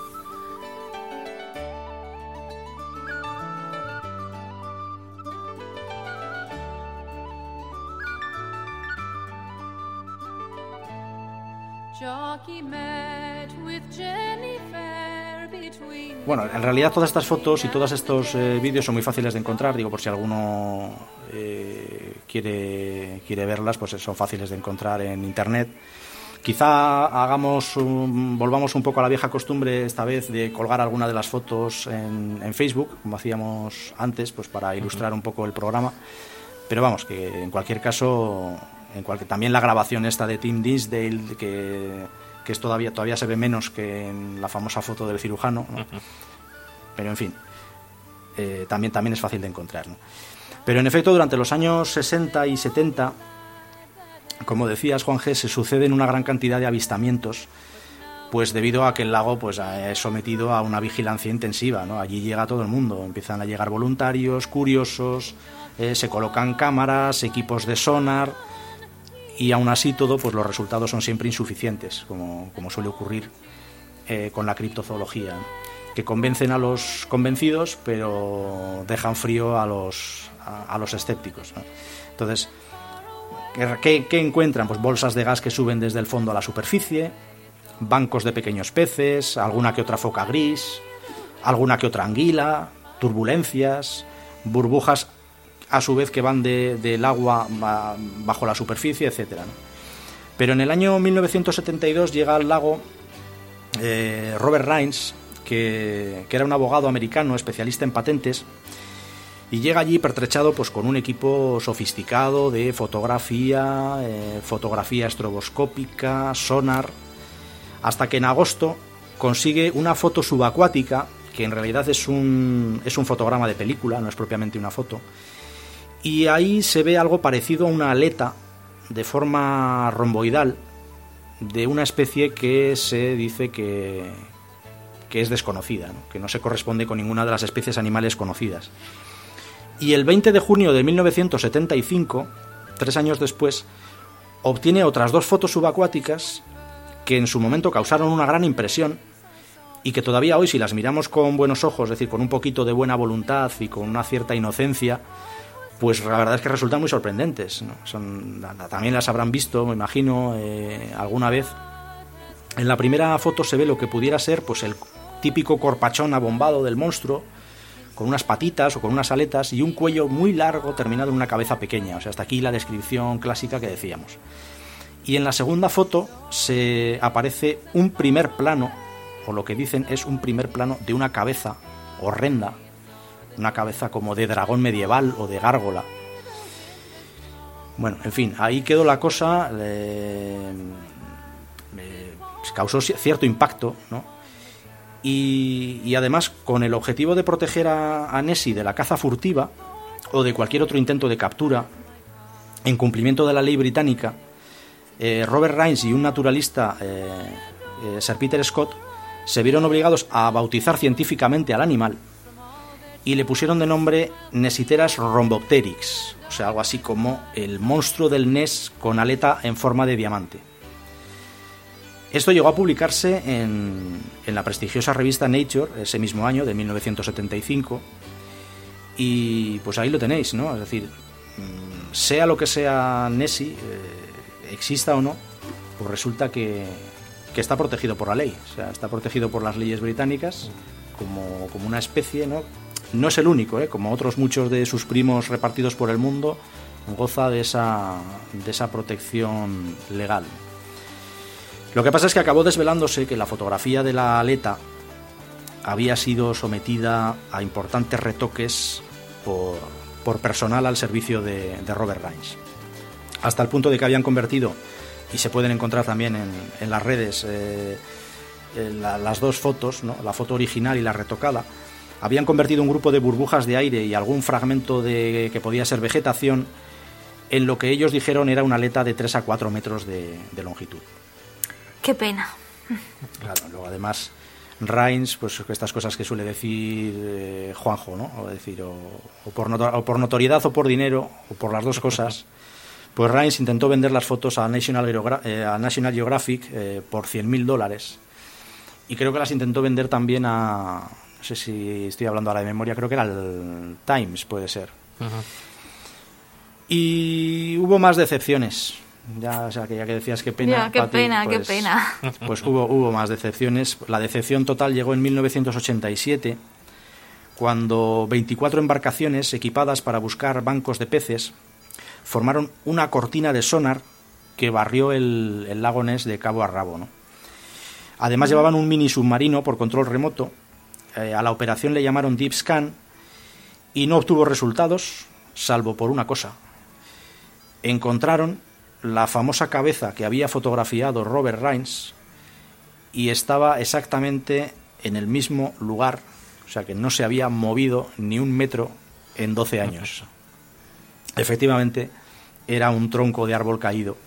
Bueno, en realidad todas estas fotos y todos estos eh, vídeos son muy fáciles de encontrar, digo, por si alguno eh, quiere, quiere verlas, pues son fáciles de encontrar en internet. Quizá hagamos un- volvamos un poco a la vieja costumbre esta vez de colgar alguna de las fotos en, en Facebook, como hacíamos antes, pues para ilustrar un poco el programa. Pero vamos, que en cualquier caso, en cualquier, también la grabación esta de Tim Dinsdale, que, que es todavía, todavía se ve menos que en la famosa foto del cirujano, ¿no? pero en fin, eh, también, también es fácil de encontrar. ¿no? Pero en efecto, durante los años 60 y 70, como decías, Juan G., se suceden una gran cantidad de avistamientos, pues debido a que el lago pues, es sometido a una vigilancia intensiva. ¿no? Allí llega todo el mundo, empiezan a llegar voluntarios, curiosos, eh, se colocan cámaras, equipos de sonar, y aún así todo, pues los resultados son siempre insuficientes, como, como suele ocurrir eh, con la criptozoología, que convencen a los convencidos, pero dejan frío a los, a, los escépticos. Entonces, ¿qué, qué, qué encuentran? Pues bolsas de gas que suben desde el fondo a la superficie, bancos de pequeños peces, alguna que otra foca gris, alguna que otra anguila, turbulencias, burbujas a su vez que van de- del agua ba- bajo la superficie. ¿no? Pero en el año 1972 llega al lago eh, Robert Rhines, que, que era un abogado americano especialista en patentes, y llega allí pertrechado pues, con un equipo sofisticado de fotografía, eh, fotografía estroboscópica, sonar, hasta que en agosto consigue una foto subacuática, que en realidad es un, es un fotograma de película, no es propiamente una foto, y ahí se ve algo parecido a una aleta de forma romboidal de una especie que se dice que, que es desconocida, ¿no? que no se corresponde con ninguna de las especies animales conocidas. Y el 20 de junio de 1975, tres años después, obtiene otras dos fotos subacuáticas que en su momento causaron una gran impresión y que todavía hoy, si las miramos con buenos ojos, es decir, con un poquito de buena voluntad y con una cierta inocencia, pues la verdad es que resultan muy sorprendentes. también las habrán visto, me imagino, eh, alguna vez. En la primera foto se ve lo que pudiera ser pues el típico corpachón abombado del monstruo, con unas patitas o con unas aletas y un cuello muy largo terminado en una cabeza pequeña. O sea, hasta aquí la descripción clásica que decíamos. Y en la segunda foto se aparece un primer plano, o lo que dicen es un primer plano de una cabeza horrenda, una cabeza como de dragón medieval o de gárgola. Bueno, en fin, ahí quedó la cosa, causó ci- cierto impacto, ¿no? Y, y además, con el objetivo de proteger a, a Nessie de la caza furtiva o de cualquier otro intento de captura, en cumplimiento de la ley británica, eh, Robert Rhines y un naturalista, eh, eh, Sir Peter Scott, se vieron obligados a bautizar científicamente al animal y le pusieron de nombre Nesiteras rhombopteryx, o sea, algo así como el monstruo del Ness con aleta en forma de diamante. Esto llegó a publicarse en, en la prestigiosa revista Nature ese mismo año, de 1975, y pues ahí lo tenéis, ¿no? Es decir, mm, sea lo que sea Nessie, eh, exista o no, pues resulta que, que está protegido por la ley, o sea, está protegido por las leyes británicas como, como una especie, ¿no? No es el único, ¿eh? como otros muchos de sus primos repartidos por el mundo, goza de esa, de esa protección legal. Lo que pasa es que acabó desvelándose que la fotografía de la aleta había sido sometida a importantes retoques por, por personal al servicio de, Robert Rhines. Hasta el punto de que habían convertido, y se pueden encontrar también en, en las redes, eh, eh, la- las dos fotos, ¿no? la foto original y la retocada, habían convertido un grupo de burbujas de aire y algún fragmento de que podía ser vegetación en lo que ellos dijeron era una aleta de 3 a 4 metros de, de longitud. Qué pena. Claro, luego además Rhines, pues estas cosas que suele decir eh, Juanjo, ¿no? O decir, o, o por noto- o por notoriedad o por dinero, o por las dos cosas. Pues Rhines intentó vender las fotos a National, Geogra- eh, a National Geographic eh, por 100.000 dólares. Y creo que las intentó vender también a, no sé si estoy hablando ahora de memoria, creo que era el Times, puede ser. Y hubo más decepciones. Ya, o sea, que ya que decías qué pena. Ya, qué Pati, pena, qué pues- pena. Pues hubo, hubo más decepciones. La decepción total llegó en 1987, cuando 24 embarcaciones equipadas para buscar bancos de peces formaron una cortina de sonar que barrió el, el lago Ness de cabo a rabo. ¿no? Además llevaban un mini submarino por control remoto. Eh, a la operación le llamaron Deep Scan y no obtuvo resultados, salvo por una cosa. Encontraron la famosa cabeza que había fotografiado Robert Rhines y estaba exactamente en el mismo lugar, o sea que no se había movido ni un metro en 12 años. Efectivamente, era un tronco de árbol caído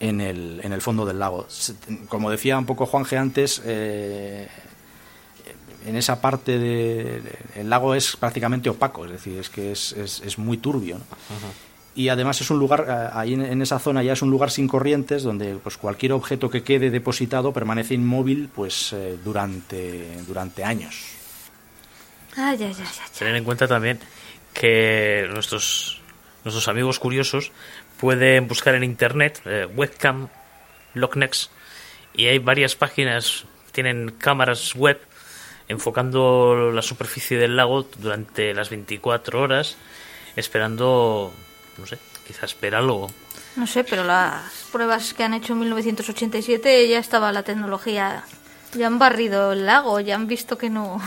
en el, en el fondo del lago. Como decía un poco Juanje antes, eh, en esa parte del el lago es prácticamente opaco, es decir, es que es, es- es muy turbio. ¿no? Y además es un lugar, eh, ahí en, en esa zona ya es un lugar sin corrientes donde pues cualquier objeto que quede depositado permanece inmóvil pues eh, durante, durante años. Ay, ay, ay, ay. Tener en cuenta también que nuestros, nuestros amigos curiosos pueden buscar en internet eh, webcam Lochnex y hay varias páginas que tienen cámaras web enfocando la superficie del lago durante las 24 horas, esperando, no sé, quizás ver algo. No sé, pero las pruebas que han hecho en 1987 ya estaba la tecnología. Ya han barrido el lago, ya han visto que no.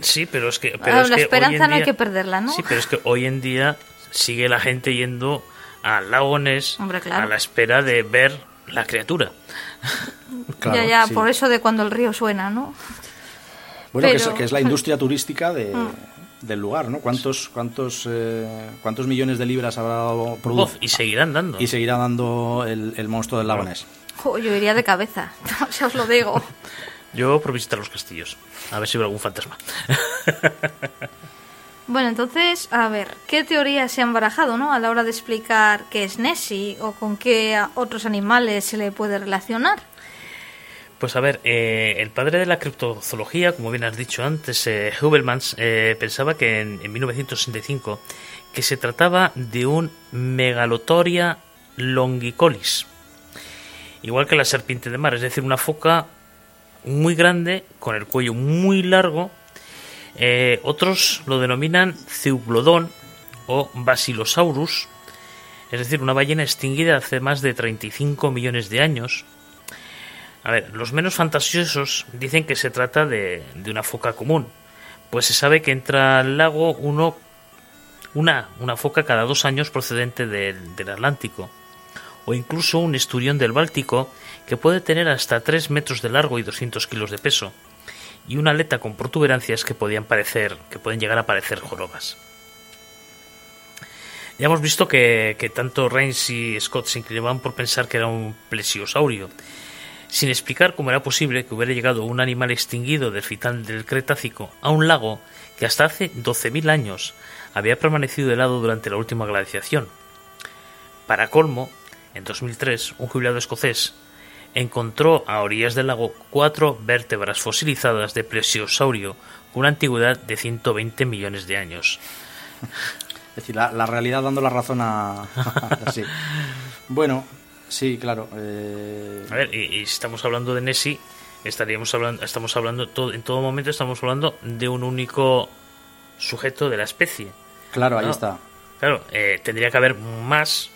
Sí, pero es que... Pero Ah, es la que hoy esperanza no hay que perderla, ¿no? Sí, pero es que hoy en día sigue la gente yendo a lagones Hombre, claro. a la espera de ver la criatura. Claro, ya, ya, sí. por eso de cuando el río suena, ¿no? Bueno, que, es, que es la industria turística de, del lugar, ¿no? ¿Cuántos, cuántos, eh, cuántos millones de libras habrá dado Uf, produ- y seguirán dando. y seguirá dando el, el monstruo del lago Ness? Jo, yo iría de cabeza, ya os lo digo. Yo por visitar los castillos. A ver si veo algún fantasma. Bueno, entonces, a ver, ¿qué teorías se han barajado, no? A la hora de explicar qué es Nessie o con qué a- otros animales se le puede relacionar. Pues a ver, eh, el padre de la criptozoología, como bien has dicho antes, eh, eh, pensaba que en, en 1965 que se trataba de un Megalotoria longicolis, igual que la serpiente de mar, es decir, una foca muy grande con el cuello muy largo. Eh, otros lo denominan Zeuglodon o Basilosaurus, es decir, una ballena extinguida hace más de 35 millones de años. A ver, los menos fantasiosos dicen que se trata de, de una foca común, pues se sabe que entra al lago uno, una, una foca cada dos años procedente del, del Atlántico, o incluso un esturión del Báltico que puede tener hasta 3 metros de largo y 200 kilos de peso, y una aleta con protuberancias que podían parecer, que pueden llegar a parecer jorobas. Ya hemos visto que, que tanto Reigns y Scott se inclinaban por pensar que era un plesiosaurio, sin explicar cómo era posible que hubiera llegado un animal extinguido del final del Cretácico a un lago que hasta hace 12.000 años había permanecido helado durante la última glaciación. Para colmo, en 2003, un jubilado escocés encontró a orillas del lago cuatro vértebras fosilizadas de plesiosaurio con una antigüedad de 120 millones de años. Es decir, la, realidad dando la razón a... Bueno, sí, claro. eh, A ver, y, y si estamos hablando de Nessie, estaríamos hablando, estamos hablando todo, en todo momento estamos hablando de un único sujeto de la especie. claro, ahí está. Claro, eh, tendría que haber más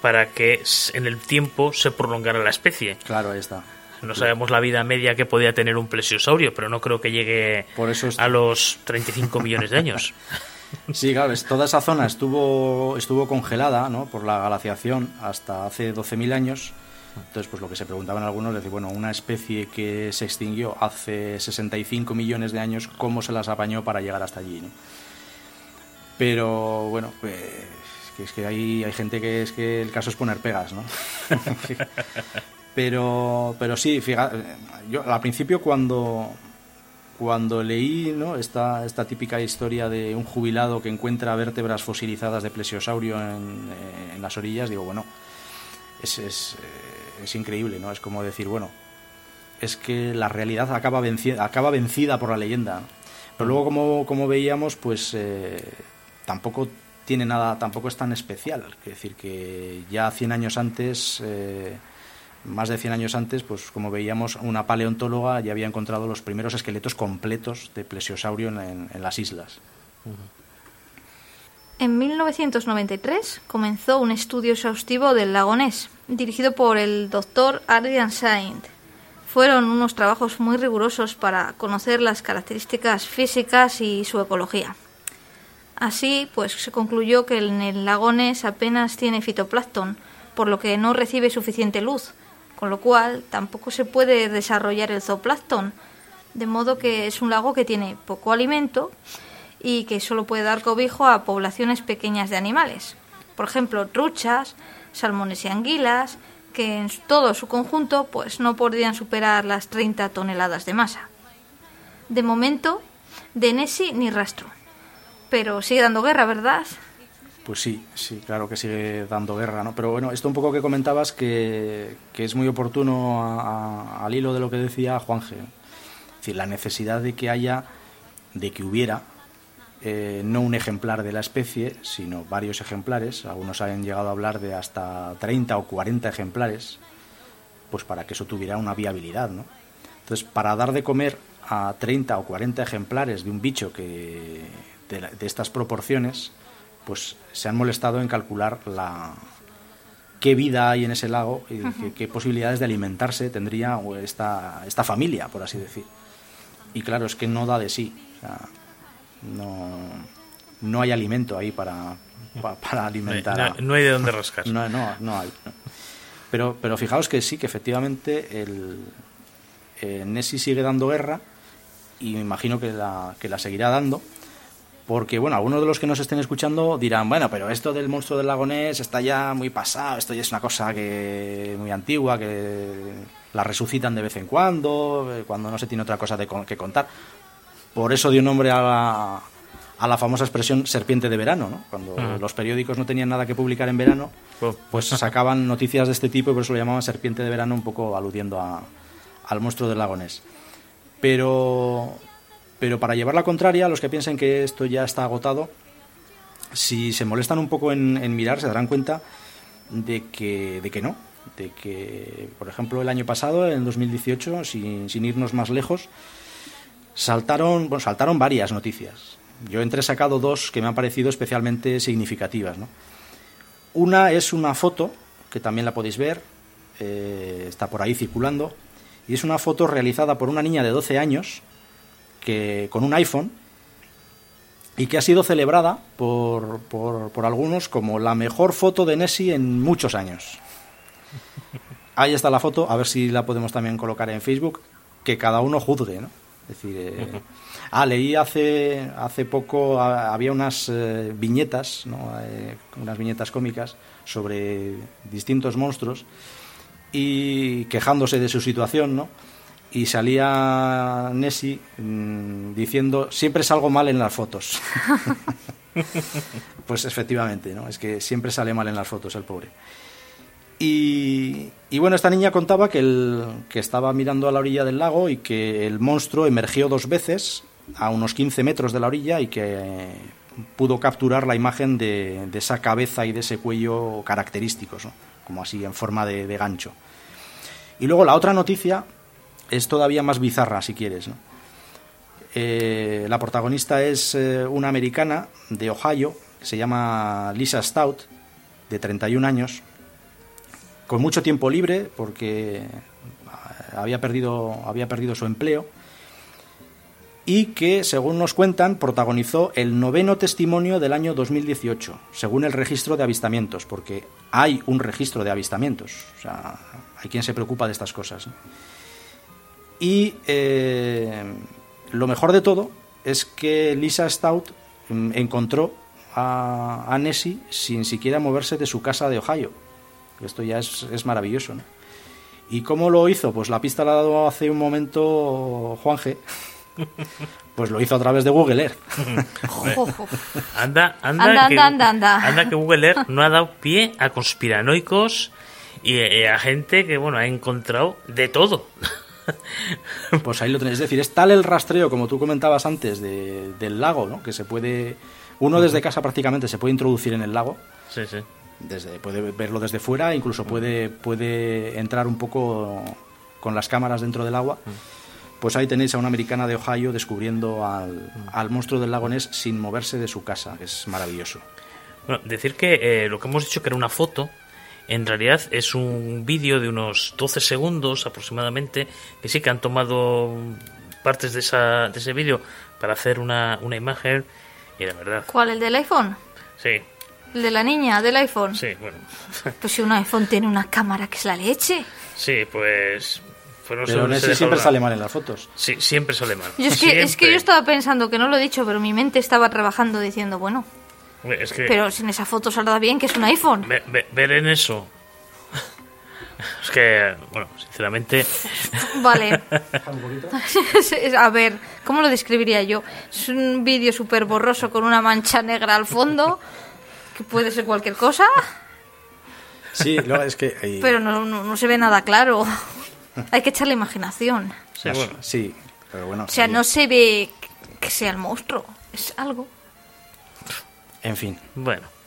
para que en el tiempo se prolongara la especie. Claro, ahí está. No sabemos la vida media que podía tener un plesiosaurio, pero no creo que llegue Por eso es- a los 35 millones de años. Sí, claro, es- toda esa zona estuvo, estuvo congelada ¿no? por la glaciación hasta hace 12.000 años. Entonces, pues lo que se preguntaban algunos, es decir, bueno, una especie que se extinguió hace 65 millones de años, ¿cómo se las apañó para llegar hasta allí? ¿no? Pero bueno, pues es que hay, hay gente que es que el caso es poner pegas, ¿no? pero, pero sí, fíjate, yo al principio cuando, cuando leí esta, típica historia de un jubilado que encuentra vértebras fosilizadas de plesiosaurio en, eh, en las orillas, digo, bueno, eh, es increíble, ¿no? Es como decir, bueno, es que la realidad acaba vencida, por la leyenda. Pero luego, como, veíamos, pues eh, tampoco tiene nada, tampoco es tan especial. Es decir, que ya 100 años antes, más de 100 años antes, pues como veíamos, una paleontóloga ya había encontrado los primeros esqueletos completos de plesiosaurio en, en- las islas. En 1993 comenzó un estudio exhaustivo del lago Ness, dirigido por el doctor Adrian Saint. Fueron unos trabajos muy rigurosos para conocer las características físicas y su ecología. Así, pues se concluyó que el lago Ness apenas tiene fitoplancton, por lo que no recibe suficiente luz, con lo cual tampoco se puede desarrollar el zooplancton, de modo que es un lago que tiene poco alimento y que solo puede dar cobijo a poblaciones pequeñas de animales. Por ejemplo, truchas, salmones y anguilas, que en todo su conjunto pues no podrían superar las 30 toneladas de masa. De momento, de Nessie ni rastro. Pero sigue dando guerra, ¿verdad? Pues sí, sí, claro que sigue dando guerra, ¿no? Pero bueno, esto un poco que comentabas que, es muy oportuno a- al hilo de lo que decía Juanje. Es decir, la necesidad de que haya, de que hubiera, eh, no un ejemplar de la especie, sino varios ejemplares. Algunos han llegado a hablar de hasta 30 o 40 ejemplares, pues para que eso tuviera una viabilidad, ¿no? Entonces, para dar de comer a 30 o 40 ejemplares de un bicho que de, la- de estas proporciones, pues se han molestado en calcular la qué vida hay en ese lago y qué, qué posibilidades de alimentarse tendría esta, esta familia, por así decir. Y claro, es que no da de sí. o sea, no, no hay alimento ahí para, pa- para No hay, alimentar. a- no- no hay de dónde rascar. no, no, no hay. no. Pero, pero fijaos que sí, que efectivamente el eh, Nessie sigue dando guerra y me imagino que la, que la seguirá dando. Porque, bueno, algunos de los que nos estén escuchando dirán, bueno, pero esto del monstruo del lago Ness está ya muy pasado, esto ya es una cosa que muy antigua, que la resucitan de vez en cuando, eh, cuando no se tiene otra cosa de que contar. Por eso dio nombre a la, a la famosa expresión serpiente de verano, ¿no? Cuando los periódicos no tenían nada que publicar en verano, Oh. pues sacaban noticias de este tipo y por eso lo llamaban serpiente de verano, un poco aludiendo a, al monstruo del lago Ness. Pero, pero para llevar la contraria, los que piensen que esto ya está agotado, si se molestan un poco en, mirar, se darán cuenta de que, de que no. De que, por ejemplo, el año pasado, en 2018, sin, irnos más lejos, saltaron, bueno, saltaron varias noticias. Yo entre sacado dos que me han parecido especialmente significativas. Una es una foto, que también la podéis ver, eh, está por ahí circulando, y es una foto realizada por una niña de 12 años que, con un iPhone y que ha sido celebrada por, por, por algunos como la mejor foto de Nessie en muchos años. Ahí está la foto, a ver si la podemos también colocar en Facebook, que cada uno juzgue, ¿no? Es decir, eh, ah, leí hace, hace poco, ah, había unas eh, viñetas, ¿no? Eh, unas viñetas cómicas sobre distintos monstruos y quejándose de su situación, ¿no? Y salía Nessie mm, diciendo, siempre salgo mal en las fotos. pues efectivamente, ¿no? Es que siempre sale mal en las fotos el pobre. Y, y bueno, esta niña contaba que, el, que estaba mirando a la orilla del lago y que el monstruo emergió dos veces a unos 15 metros de la orilla y que pudo capturar la imagen de, de esa cabeza y de ese cuello característicos, ¿no? como así en forma de, de gancho. Y luego la otra noticia es todavía más bizarra, si quieres. Eh, la protagonista es eh, una americana de Ohio, se llama Lisa Stout, de 31 años, con mucho tiempo libre porque había perdido, había perdido su empleo y que, según nos cuentan, protagonizó el noveno testimonio del año 2018, según el registro de avistamientos, porque hay un registro de avistamientos, o sea, hay quien se preocupa de estas cosas. Y eh, lo mejor de todo es que Lisa Stout mm, encontró a, a Nessie sin siquiera moverse de su casa de Ohio. Esto ya es, es maravilloso. ¿no? ¿Y cómo lo hizo? Pues la pista la ha dado hace un momento Juan G. Pues lo hizo a través de Google Earth. Anda, anda, Anda, que, anda, anda, anda. que Google Earth no ha dado pie a conspiranoicos y eh, a gente que, bueno, ha encontrado de todo. Pues ahí lo tenéis. Es decir, es tal el rastreo, como tú comentabas antes, de- del lago, ¿no? que se puede. Uno desde casa prácticamente se puede introducir en el lago. Sí, sí. Desde, puede verlo desde fuera, incluso puede, puede entrar un poco con las cámaras dentro del agua. Pues ahí tenéis a una americana de Ohio descubriendo al, al monstruo del lago Ness sin moverse de su casa. Es maravilloso. Bueno, decir que eh, lo que hemos dicho que era una foto, en realidad es un vídeo de unos 12 segundos aproximadamente, que sí que han tomado partes de, esa, de ese vídeo para hacer una, una imagen, y la verdad, ¿Cuál? ¿El del iPhone? sí, ¿El de la niña del iPhone? sí, bueno, Pues si un iPhone tiene una cámara que es la leche. sí, pues... pues no sé Pero Nessie deja siempre hablar. sale mal en las fotos. Sí, siempre sale mal. Yo es, que, es que yo estaba pensando que no lo he dicho, pero mi mente estaba trabajando diciendo, bueno, Es que pero si en esa foto saldrá bien que es un iPhone. ve- ve- ver en eso... Es que, bueno, sinceramente... Vale. A ver, ¿cómo lo describiría yo? Es un vídeo súper borroso con una mancha negra al fondo, que puede ser cualquier cosa, Sí, no, es que. pero no, no, no se ve nada claro. Hay que echarle imaginación. Sí, las- bueno. sí, pero bueno. O sea, sí. no se ve que sea el monstruo, es algo. En fin. Bueno.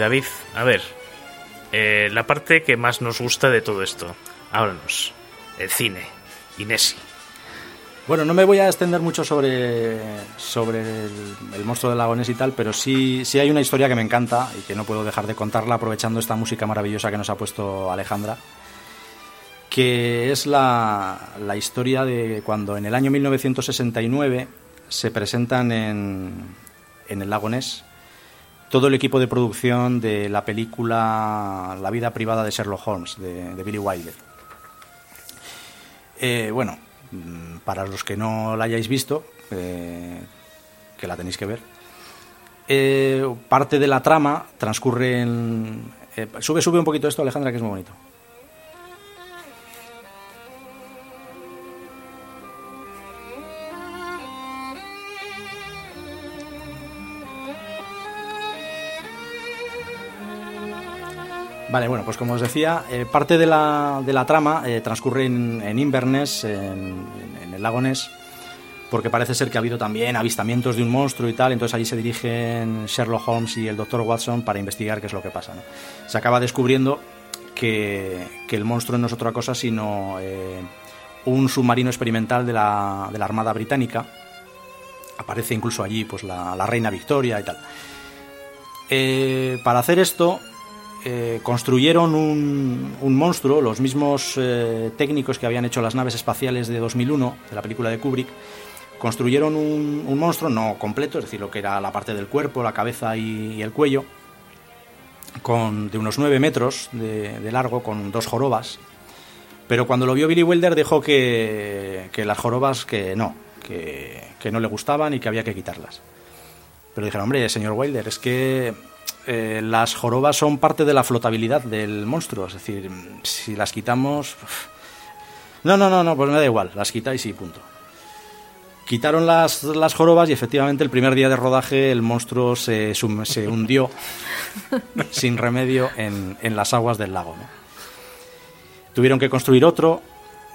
David, a ver, eh, la parte que más nos gusta de todo esto. Háblanos. El cine. Inesi. Bueno, no me voy a extender mucho sobre, sobre el, monstruo del lago Ness y tal, pero sí, sí hay una historia que me encanta y que no puedo dejar de contarla aprovechando esta música maravillosa que nos ha puesto Alejandra, que es la, la historia de cuando en el año 1969 se presentan en, en el lago Ness todo el equipo de producción de la película La vida privada de Sherlock Holmes, de, Billy Wilder. Eh, bueno, mm, para los que no la hayáis visto, eh, que la tenéis que ver, eh, parte de la trama transcurre en... eh, sube, sube un poquito esto, Alejandra, que es muy bonito. Vale, bueno, pues como os decía, eh, parte de la, de la trama eh, transcurre en, en Inverness, en, el lago Ness, porque parece ser que ha habido también avistamientos de un monstruo y tal, entonces allí se dirigen Sherlock Holmes y el Dr. Watson para investigar qué es lo que pasa. Se acaba descubriendo que, que el monstruo no es otra cosa sino eh, un submarino experimental de la, de la Armada Británica. Aparece incluso allí pues la, la reina Victoria y tal. Para hacer esto eh, construyeron un, monstruo, los mismos eh, técnicos que habían hecho las naves espaciales de 2001, de la película de Kubrick, construyeron un, monstruo no completo, es decir, lo que era la parte del cuerpo, la cabeza y, el cuello, con, de unos 9 metros de, largo, con dos jorobas. Pero cuando lo vio Billy Wilder dijo que, que las jorobas que no, que, que no le gustaban y que había que quitarlas. Pero dijeron, hombre, señor Wilder, es que eh, las jorobas son parte de la flotabilidad del monstruo. Es decir, si las quitamos... No, no, no, no, pues me da igual, las quitáis y punto. Quitaron las, las jorobas y efectivamente el primer día de rodaje el monstruo se, sum- se hundió sin remedio en, en las aguas del lago. ¿no? Tuvieron que construir otro,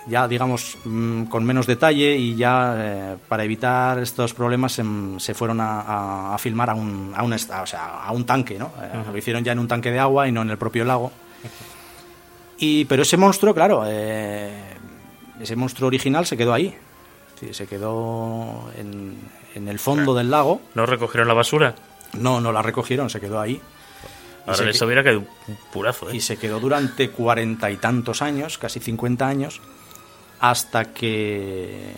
ya digamos mm, con menos detalle y ya eh, para evitar estos problemas se, se fueron a, a- a filmar a un, a, un, o sea, a un tanque, ¿no? Eh, Lo hicieron ya en un tanque de agua y no en el propio lago. Y, pero ese monstruo, claro, eh, ese monstruo original se quedó ahí. Sí, se quedó en, en el fondo del lago. ¿No recogieron la basura? No, no la recogieron, se quedó ahí. Ahora les hubiera quedado un purazo, ¿eh? y se quedó durante cuarenta y tantos años, casi 50 años, hasta que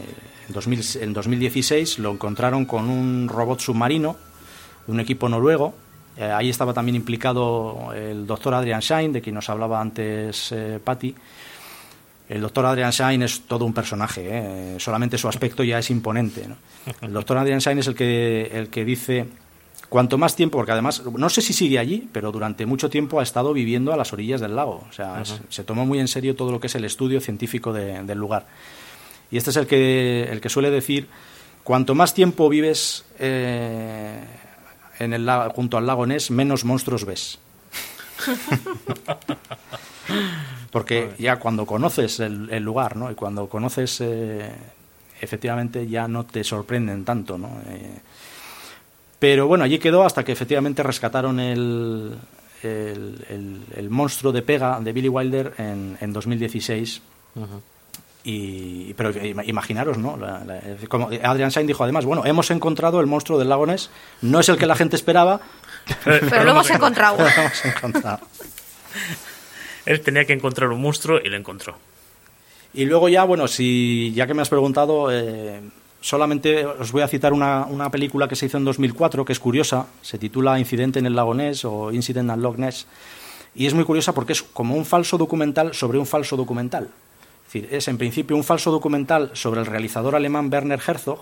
en, 2000 en 2016 lo encontraron con un robot submarino de un equipo noruego. Eh, ahí estaba también implicado el doctor Adrian Schein, de quien nos hablaba antes eh, Patty. El doctor Adrian Schein es todo un personaje, ¿eh? solamente su aspecto ya es imponente. El doctor Adrian Schein es el que, el que dice, cuanto más tiempo, porque además, no sé si sigue allí, pero durante mucho tiempo ha estado viviendo a las orillas del lago. O sea, es- se tomó muy en serio todo lo que es el estudio científico de- del lugar. Y este es el que, el que suele decir, cuanto más tiempo vives eh, en el junto al lago Ness, menos monstruos ves. Porque ya cuando conoces el, el lugar, ¿no? Y cuando conoces, eh, efectivamente, ya no te sorprenden tanto, ¿no? Eh, pero bueno, allí quedó hasta que efectivamente rescataron el, el, el- el monstruo de pega de Billy Wilder en, en 2016. Y, pero ima- imaginaros, ¿no? La- la- como Adrian Sain dijo además, bueno, hemos encontrado el monstruo del lago Ness, no es el que la gente esperaba, Pero lo hemos encontrado. pero lo hemos encontrado. Él tenía que encontrar un monstruo y lo encontró. Y luego ya, bueno, si ya que me has preguntado, eh, solamente os voy a citar una, una película que se hizo en 2004, que es curiosa, se titula Incidente en el lago Ness o Incident at Loch Ness, y es muy curiosa porque es como un falso documental sobre un falso documental. Es decir, es en principio un falso documental sobre el realizador alemán Werner Herzog,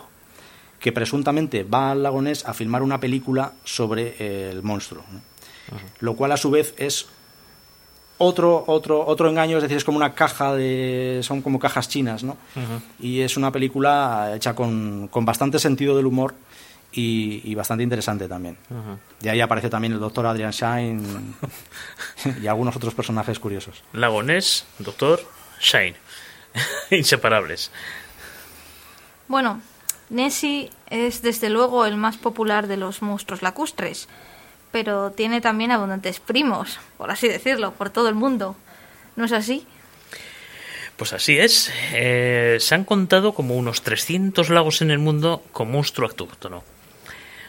que presuntamente va al lago Ness a filmar una película sobre eh, el monstruo. ¿no? Lo cual a su vez es otro, otro, otro engaño, es decir, es como una caja de. son como cajas chinas, ¿no? Y es una película hecha con, con bastante sentido del humor y, y bastante interesante también. De ahí aparece también el doctor Adrian Shine y algunos otros personajes curiosos. Lagonés, Doctor, Shine. Inseparables. Bueno, Nessie es desde luego el más popular de los monstruos lacustres, pero tiene también abundantes primos, por así decirlo, por todo el mundo. ¿No es así? Pues así es. Eh, se han contado como unos 300 lagos en el mundo con monstruo autóctono.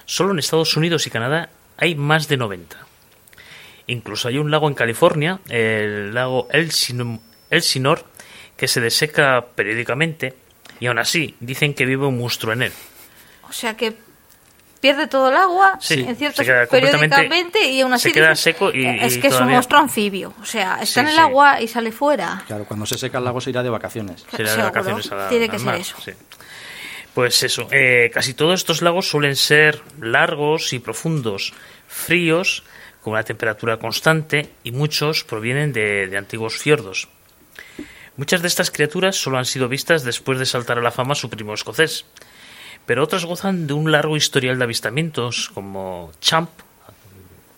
Solo en Estados Unidos y Canadá hay más de 90. Incluso hay un lago en California, el lago Elsin- Elsinore, que se deseca periódicamente y aún así dicen que vive un monstruo en él. O sea que pierde todo el agua Sí, en ciertos se queda completamente- periódicamente y aún así se queda dices, seco y- eh, es y que es un monstruo anfibio. O sea, está Sí, en el sí. agua y sale fuera. Claro, cuando se seca el lago se irá de vacaciones. Se da de vacaciones a la- Tiene que al ser mar, eso. sí. Pues eso, eh, casi todos estos lagos suelen ser largos y profundos, fríos, con una temperatura constante y muchos provienen de, de antiguos fiordos. Muchas de estas criaturas solo han sido vistas después de saltar a la fama su primo escocés, pero otras gozan de un largo historial de avistamientos, como Champ,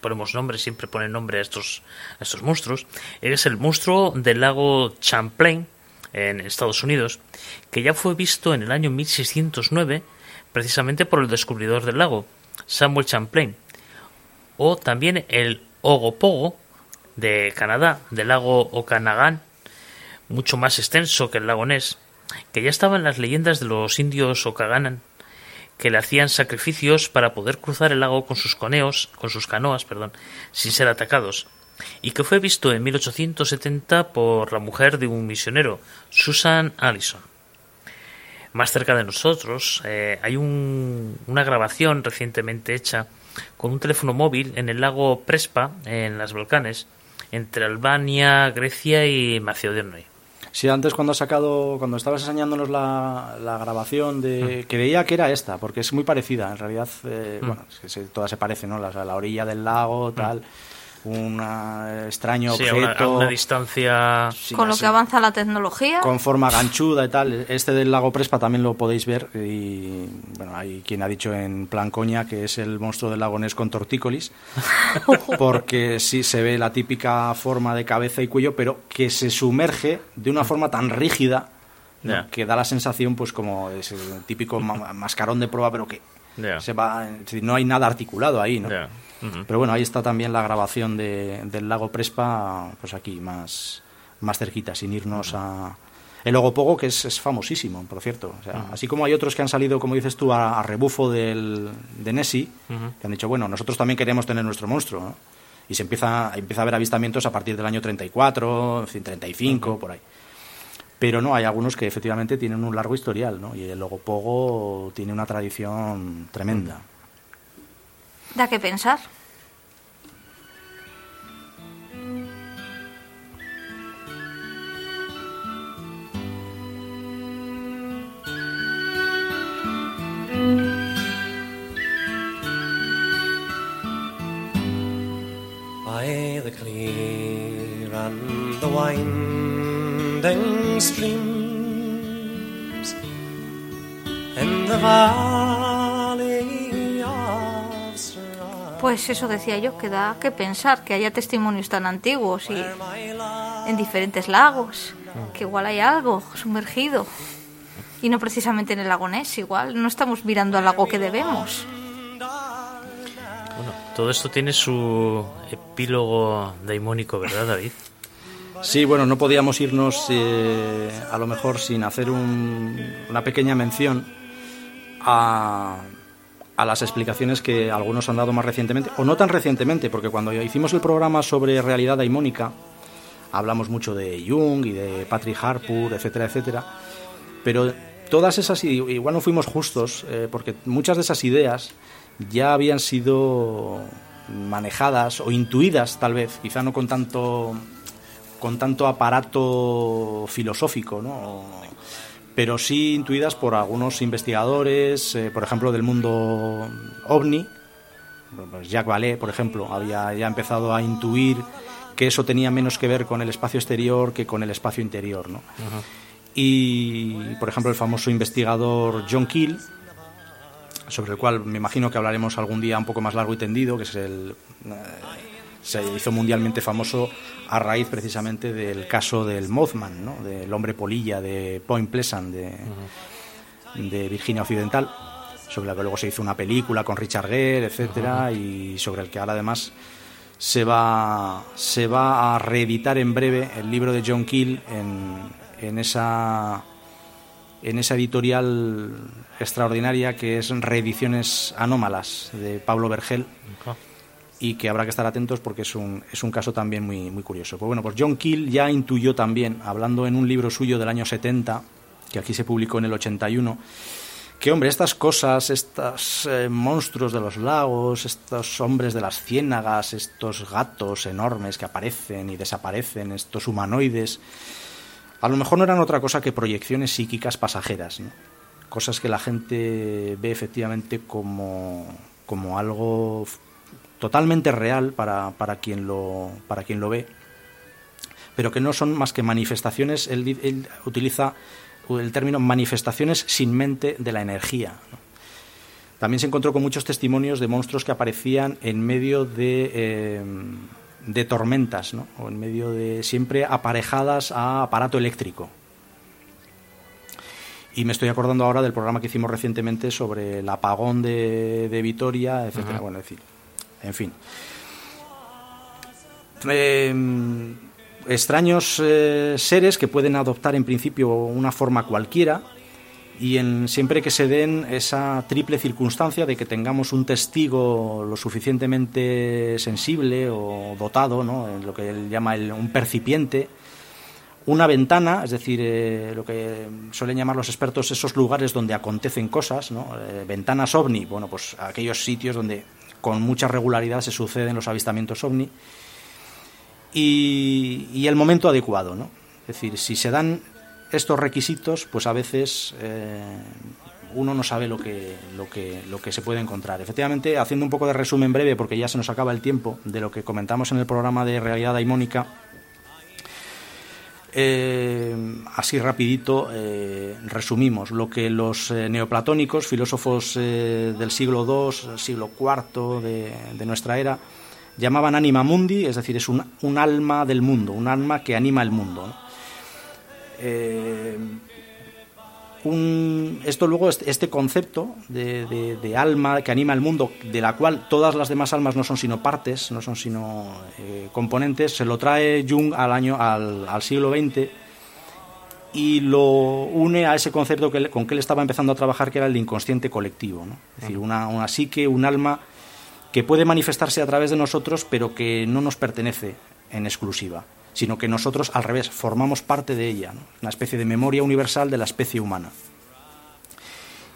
ponemos nombre, siempre ponen nombre a estos, a estos monstruos, es el monstruo del lago Champlain, en Estados Unidos, que ya fue visto en el año 1609, precisamente por el descubridor del lago, Samuel Champlain, o también el Ogopogo de Canadá, del lago Okanagan, mucho más extenso que el lago Ness, que ya estaba en las leyendas de los indios Okaganan, que le hacían sacrificios para poder cruzar el lago con sus coneos, con sus canoas, perdón, sin ser atacados, y que fue visto en 1870 por la mujer de un misionero, Susan Allison. Más cerca de nosotros eh, hay un- una grabación recientemente hecha con un teléfono móvil en el lago Prespa, en las Balcanes, entre Albania, Grecia y Macedonia. Sí, antes cuando has sacado, cuando estabas enseñándonos la, la grabación Mm. de, creía que era esta, porque es muy parecida. En realidad, eh, bueno, es que se- todas se parecen, ¿no? La, la orilla del lago, tal, un eh, extraño. Sí, a una, a objeto. una distancia... sí, Con lo así, que avanza la tecnología. con forma ganchuda y tal. Este del lago Prespa también lo podéis ver. Y bueno, hay quien ha dicho en plan coña que es el monstruo del lago Ness con tortícolis. porque sí se ve la típica forma de cabeza y cuello, pero que se sumerge de una forma tan rígida que da la sensación, pues, como es el típico ma- mascarón de prueba, pero que se va. no hay nada articulado ahí, ¿no? Pero bueno, ahí está también la grabación de- del lago Prespa, pues aquí, más, más cerquita, sin irnos a... El Ogopogo, que es, es famosísimo, por cierto. O sea, Así como hay otros que han salido, como dices tú, a, a rebufo del, de Nessie, que han dicho, bueno, nosotros también queremos tener nuestro monstruo. ¿no? Y se empieza, empieza a haber avistamientos a partir del año 34, en fin, 35, por ahí. Pero no, hay algunos que efectivamente tienen un largo historial, ¿no? Y el Ogopogo tiene una tradición tremenda. Da que pensar. by the clear and the winding streams in the valley. Pues eso decía yo, que da que pensar que haya testimonios tan antiguos y en diferentes lagos, que igual hay algo sumergido. Y no precisamente en el lago Ness, igual no estamos mirando al lago que debemos. Bueno, todo esto tiene su epílogo daimónico, ¿verdad, David? Sí, bueno, no podíamos irnos eh, a lo mejor sin hacer un- una pequeña mención a, a las explicaciones que algunos han dado más recientemente, o no tan recientemente, porque cuando hicimos el programa sobre realidad daimónica, hablamos mucho de Jung y de Patrick Harpur, etcétera, etcétera, pero todas esas, igual no fuimos justos, eh, porque muchas de esas ideas ya habían sido manejadas o intuidas, tal vez, quizá no con tanto con tanto aparato filosófico, ¿no? Pero sí intuidas por algunos investigadores, eh, por ejemplo, del mundo ovni. Jacques Vallée, por ejemplo, había ya empezado a intuir que eso tenía menos que ver con el espacio exterior que con el espacio interior. ¿no? Y, por ejemplo, el famoso investigador John Keel, sobre el cual me imagino que hablaremos algún día un poco más largo y tendido, que es el, eh, se hizo mundialmente famoso a raíz precisamente del caso del Mothman, ¿no? del hombre polilla de Point Pleasant, de, de Virginia Occidental. sobre el que luego se hizo una película con Richard Gere, etcétera, y sobre el que ahora además se va, se va a reeditar en breve el libro de John Keel en, en esa en esa editorial extraordinaria que es Reediciones Anómalas de Pablo Vergel y que habrá que estar atentos porque es un, es un caso también muy, muy curioso. Pues bueno, pues John Keel ya intuyó también, hablando en un libro suyo del año 70, que aquí se publicó en el 81, que hombre, estas cosas, estos eh, monstruos de los lagos, estos hombres de las ciénagas, estos gatos enormes que aparecen y desaparecen, estos humanoides, a lo mejor no eran otra cosa que proyecciones psíquicas pasajeras, cosas que la gente ve efectivamente como, como algo totalmente real para, para, quien lo, para quien lo ve, pero que no son más que manifestaciones, él, él utiliza el término manifestaciones sin mente de la energía. ¿no? También se encontró con muchos testimonios de monstruos que aparecían en medio de, eh, de tormentas, ¿no? o en medio de siempre aparejadas a aparato eléctrico. Y me estoy acordando ahora del programa que hicimos recientemente sobre el apagón de, de Vitoria, etcétera. Bueno, es decir, en fin. Eh, extraños eh, seres que pueden adoptar en principio una forma cualquiera y en, siempre que se den esa triple circunstancia de que tengamos un testigo lo suficientemente sensible o dotado, ¿no? lo que él llama el- un percipiente, una ventana, es decir, eh, lo que suelen llamar los expertos esos lugares donde acontecen cosas, ¿no? Eh, ventanas ovni, bueno, pues aquellos sitios donde con mucha regularidad se suceden los avistamientos ovni y, el momento adecuado, ¿no? Es decir, si se dan estos requisitos, pues a veces eh, uno no sabe lo que, lo, que, lo que se puede encontrar. Efectivamente, haciendo un poco de resumen breve, porque ya se nos acaba el tiempo, de lo que comentamos en el programa de Realidad Daimónica, eh, así rapidito eh, resumimos lo que los eh, neoplatónicos, filósofos del siglo II, siglo IV de, nuestra era, llamaban anima mundi, es decir, es un, un alma del mundo, un alma que anima el mundo. Un- esto luego, este, este concepto de, de- de alma que anima el mundo, de la cual todas las demás almas no son sino partes, no son sino eh, componentes, se lo trae Jung al, año, al, al siglo XX y lo une a ese concepto que con que él estaba empezando a trabajar, que era el inconsciente colectivo. ¿no? Es decir, una, una psique, un alma que puede manifestarse a través de nosotros, pero que no nos pertenece en exclusiva, sino que nosotros, al revés, formamos parte de ella, una especie de memoria universal de la especie humana.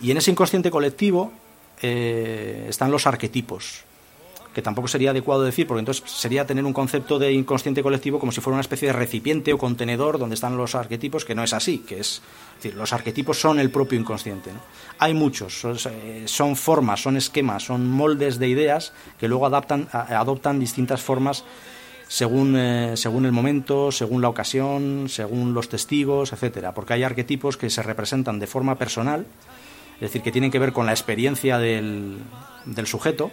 Y en ese inconsciente colectivo eh, están los arquetipos, que tampoco sería adecuado decir, porque entonces sería tener un concepto de inconsciente colectivo como si fuera una especie de recipiente o contenedor donde están los arquetipos, que no es así, que es, decir, los arquetipos son el propio inconsciente. Hay muchos, son, son formas, son esquemas, son moldes de ideas que luego adaptan, adoptan distintas formas según, eh, según el momento, según la ocasión, según los testigos, etcétera, porque hay arquetipos que se representan de forma personal, es decir, que tienen que ver con la experiencia del, del sujeto,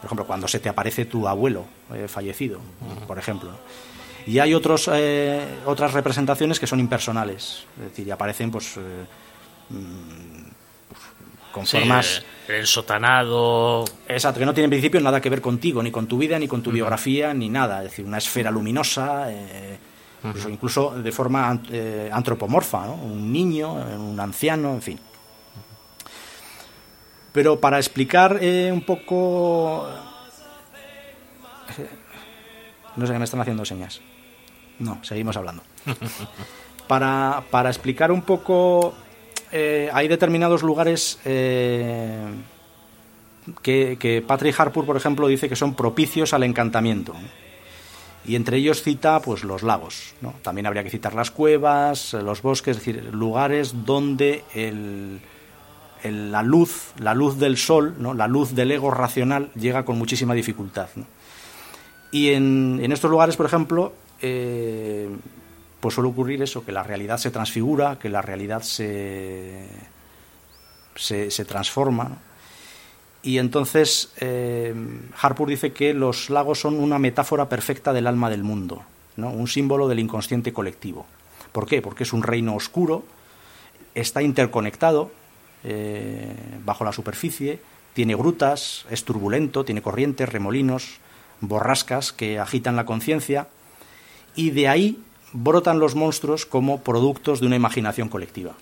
por ejemplo, cuando se te aparece tu abuelo eh, fallecido, por ejemplo. Y hay otros, eh, otras representaciones que son impersonales, es decir, y aparecen pues, mm, con Sí, formas... eh, el sotanado. Exacto, que no tiene en principio nada que ver contigo, ni con tu vida, ni con tu biografía, ni nada. Es decir, una esfera luminosa, eh, incluso, incluso de forma eh, antropomorfa, ¿no? Un niño, eh, un anciano, en fin. Pero para explicar eh, un poco... No sé, me están haciendo señas. No, seguimos hablando. Para, para explicar un poco... eh, hay determinados lugares... eh, que, Patrick Harpur, por ejemplo, dice que son propicios al encantamiento. Y entre ellos cita pues los lagos. ¿no? También habría que citar las cuevas, los bosques, es decir, lugares donde el, la luz, la luz del sol, ¿no? la luz del ego racional llega con muchísima dificultad. Y en, en estos lugares, por ejemplo, eh, pues suele ocurrir eso, que la realidad se transfigura, que la realidad se, se, transforma. Y entonces eh, Harpur dice que los lagos son una metáfora perfecta del alma del mundo, ¿no? un símbolo del inconsciente colectivo. ¿Por qué? Porque es un reino oscuro, está interconectado, eh, bajo la superficie, tiene grutas, es turbulento, tiene corrientes, remolinos, borrascas que agitan la conciencia y de ahí brotan los monstruos como productos de una imaginación colectiva.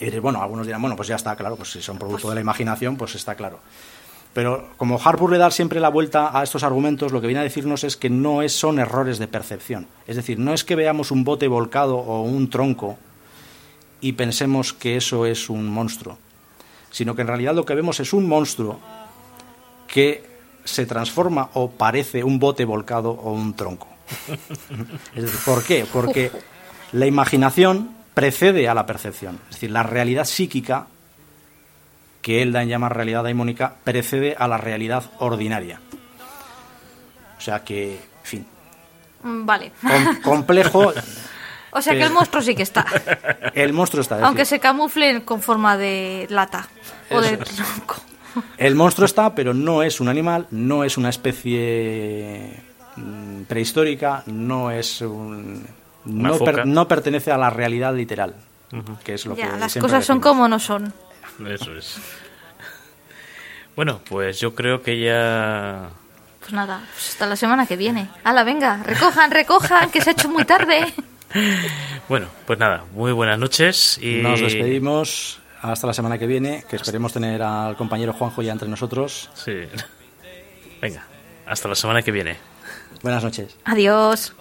Y, bueno, algunos dirán, bueno, pues ya está claro, pues si son producto de la imaginación, pues está claro. Pero como Harpur le da siempre la vuelta a estos argumentos, lo que viene a decirnos es que no es, son errores de percepción. Es decir, no es que veamos un bote volcado o un tronco y pensemos que eso es un monstruo, sino que en realidad lo que vemos es un monstruo que se transforma o parece un bote volcado o un tronco. Es decir, ¿por qué? Porque la imaginación precede a la percepción. Es decir, la realidad psíquica, que él da en llamar realidad daimónica, precede a la realidad ordinaria. O sea que, en fin, Mm, Vale. com- complejo. O sea que el monstruo sí que está. El monstruo está. es Aunque decir, se camufle con forma de lata o de es. tronco. El monstruo está, pero no es un animal, no es una especie prehistórica, no es un. No, per- no pertenece a la realidad literal, que es lo Ya, que las cosas son como no son. Eso es. Bueno, pues yo creo que ya Pues nada, pues hasta la semana que viene. Hala, venga, recojan, recojan, que se ha hecho muy tarde. Bueno, pues nada, muy buenas noches y Nos despedimos hasta la semana que viene, que esperemos tener al compañero Juanjo ya entre nosotros. Sí. Venga, hasta la semana que viene. Buenas noches. Adiós.